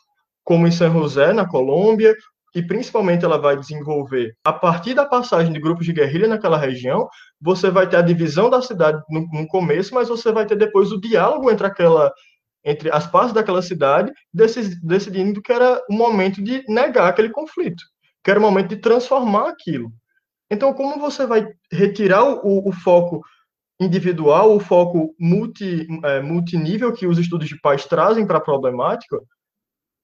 como em San José, na Colômbia, e principalmente ela vai desenvolver a partir da passagem de grupos de guerrilha naquela região, você vai ter a divisão da cidade no, no começo, mas você vai ter depois o diálogo entre aquela entre as partes daquela cidade, decidindo que era o momento de negar aquele conflito, que era o momento de transformar aquilo. Então, como você vai retirar o, o foco individual, o foco multi, é, multinível que os estudos de paz trazem para a problemática,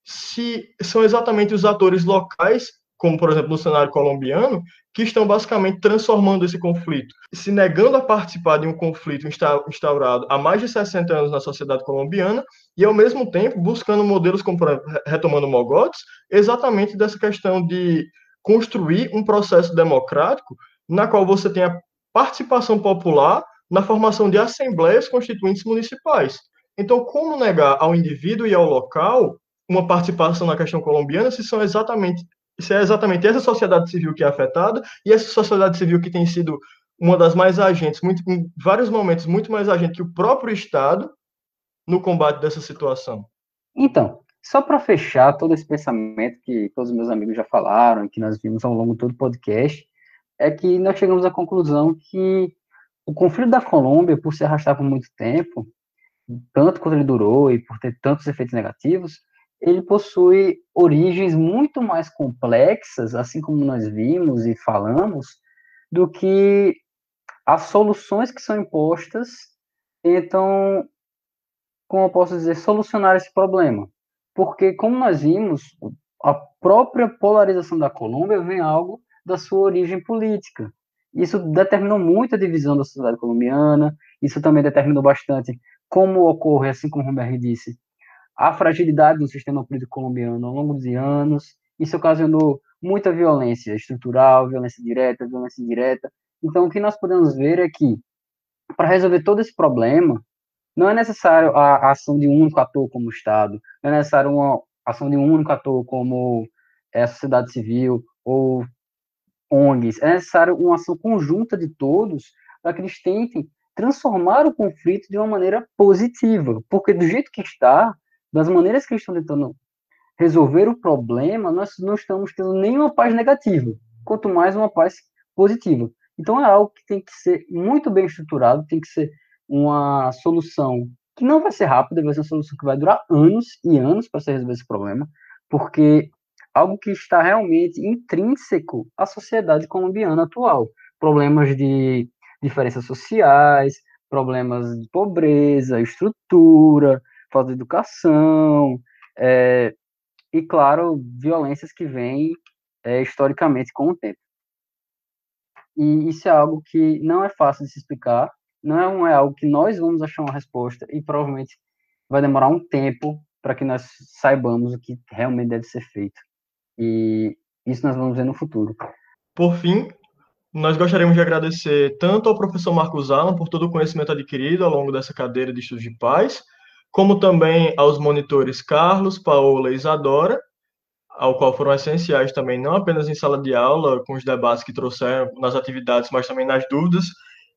se são exatamente os atores locais, como por exemplo no cenário colombiano, que estão basicamente transformando esse conflito, se negando a participar de um conflito instaurado há mais de 60 anos na sociedade colombiana e ao mesmo tempo buscando modelos como retomando Mogotes, exatamente dessa questão de construir um processo democrático na qual você tem a participação popular na formação de assembleias constituintes municipais. Então, como negar ao indivíduo e ao local uma participação na questão colombiana se são exatamente se é exatamente essa sociedade civil que é afetada e essa sociedade civil que tem sido uma das mais agentes, muito, em vários momentos muito mais agente que o próprio Estado no combate dessa situação. Então, só para fechar todo esse pensamento que todos os meus amigos já falaram, que nós vimos ao longo de todo o podcast, é que nós chegamos à conclusão que o conflito da Colômbia, por se arrastar por muito tempo, tanto quanto ele durou e por ter tantos efeitos negativos, ele possui origens muito mais complexas, assim como nós vimos e falamos, do que as soluções que são impostas tentam, como eu posso dizer, solucionar esse problema. Porque, como nós vimos, a própria polarização da Colômbia vem algo da sua origem política. Isso determinou muito a divisão da sociedade colombiana, isso também determinou bastante como ocorre, assim como o Roberto disse, a fragilidade do sistema político colombiano ao longo dos anos. Isso ocasionou muita violência estrutural, violência direta, violência indireta. Então, o que nós podemos ver é que, para resolver todo esse problema, não é necessário a, ação de um único ator como o Estado, não é necessário uma ação de um único ator como é, a sociedade civil ou ONGs, é necessário uma ação conjunta de todos para que eles tentem transformar o conflito de uma maneira positiva, porque do jeito que está, das maneiras que eles estão tentando resolver o problema, nós não estamos tendo nenhuma paz negativa, quanto mais uma paz positiva. Então é algo que tem que ser muito bem estruturado, tem que ser uma solução que não vai ser rápida, vai ser uma solução que vai durar anos e anos para se resolver esse problema, porque algo que está realmente intrínseco à sociedade colombiana atual. Problemas de diferenças sociais, problemas de pobreza, estrutura, falta de educação, é, e, claro, violências que vêm é, historicamente com o tempo. E isso é algo que não é fácil de se explicar, não é algo que nós vamos achar uma resposta, e provavelmente vai demorar um tempo para que nós saibamos o que realmente deve ser feito. E isso nós vamos ver no futuro. Por fim, nós gostaríamos de agradecer tanto ao professor Marcos Alan por todo o conhecimento adquirido ao longo dessa cadeira de estudos de paz, como também aos monitores Carlos, Paola e Isadora, ao qual foram essenciais também, não apenas em sala de aula, com os debates que trouxeram nas atividades, mas também nas dúvidas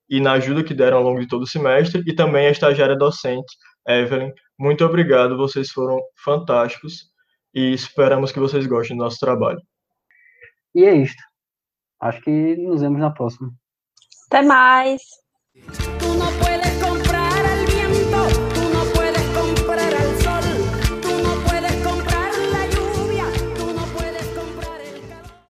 e na ajuda que deram ao longo de todo o semestre, e também a estagiária docente, Evelyn. Muito obrigado, vocês foram fantásticos e esperamos que vocês gostem do nosso trabalho. E é isto. Acho que nos vemos na próxima. Até mais!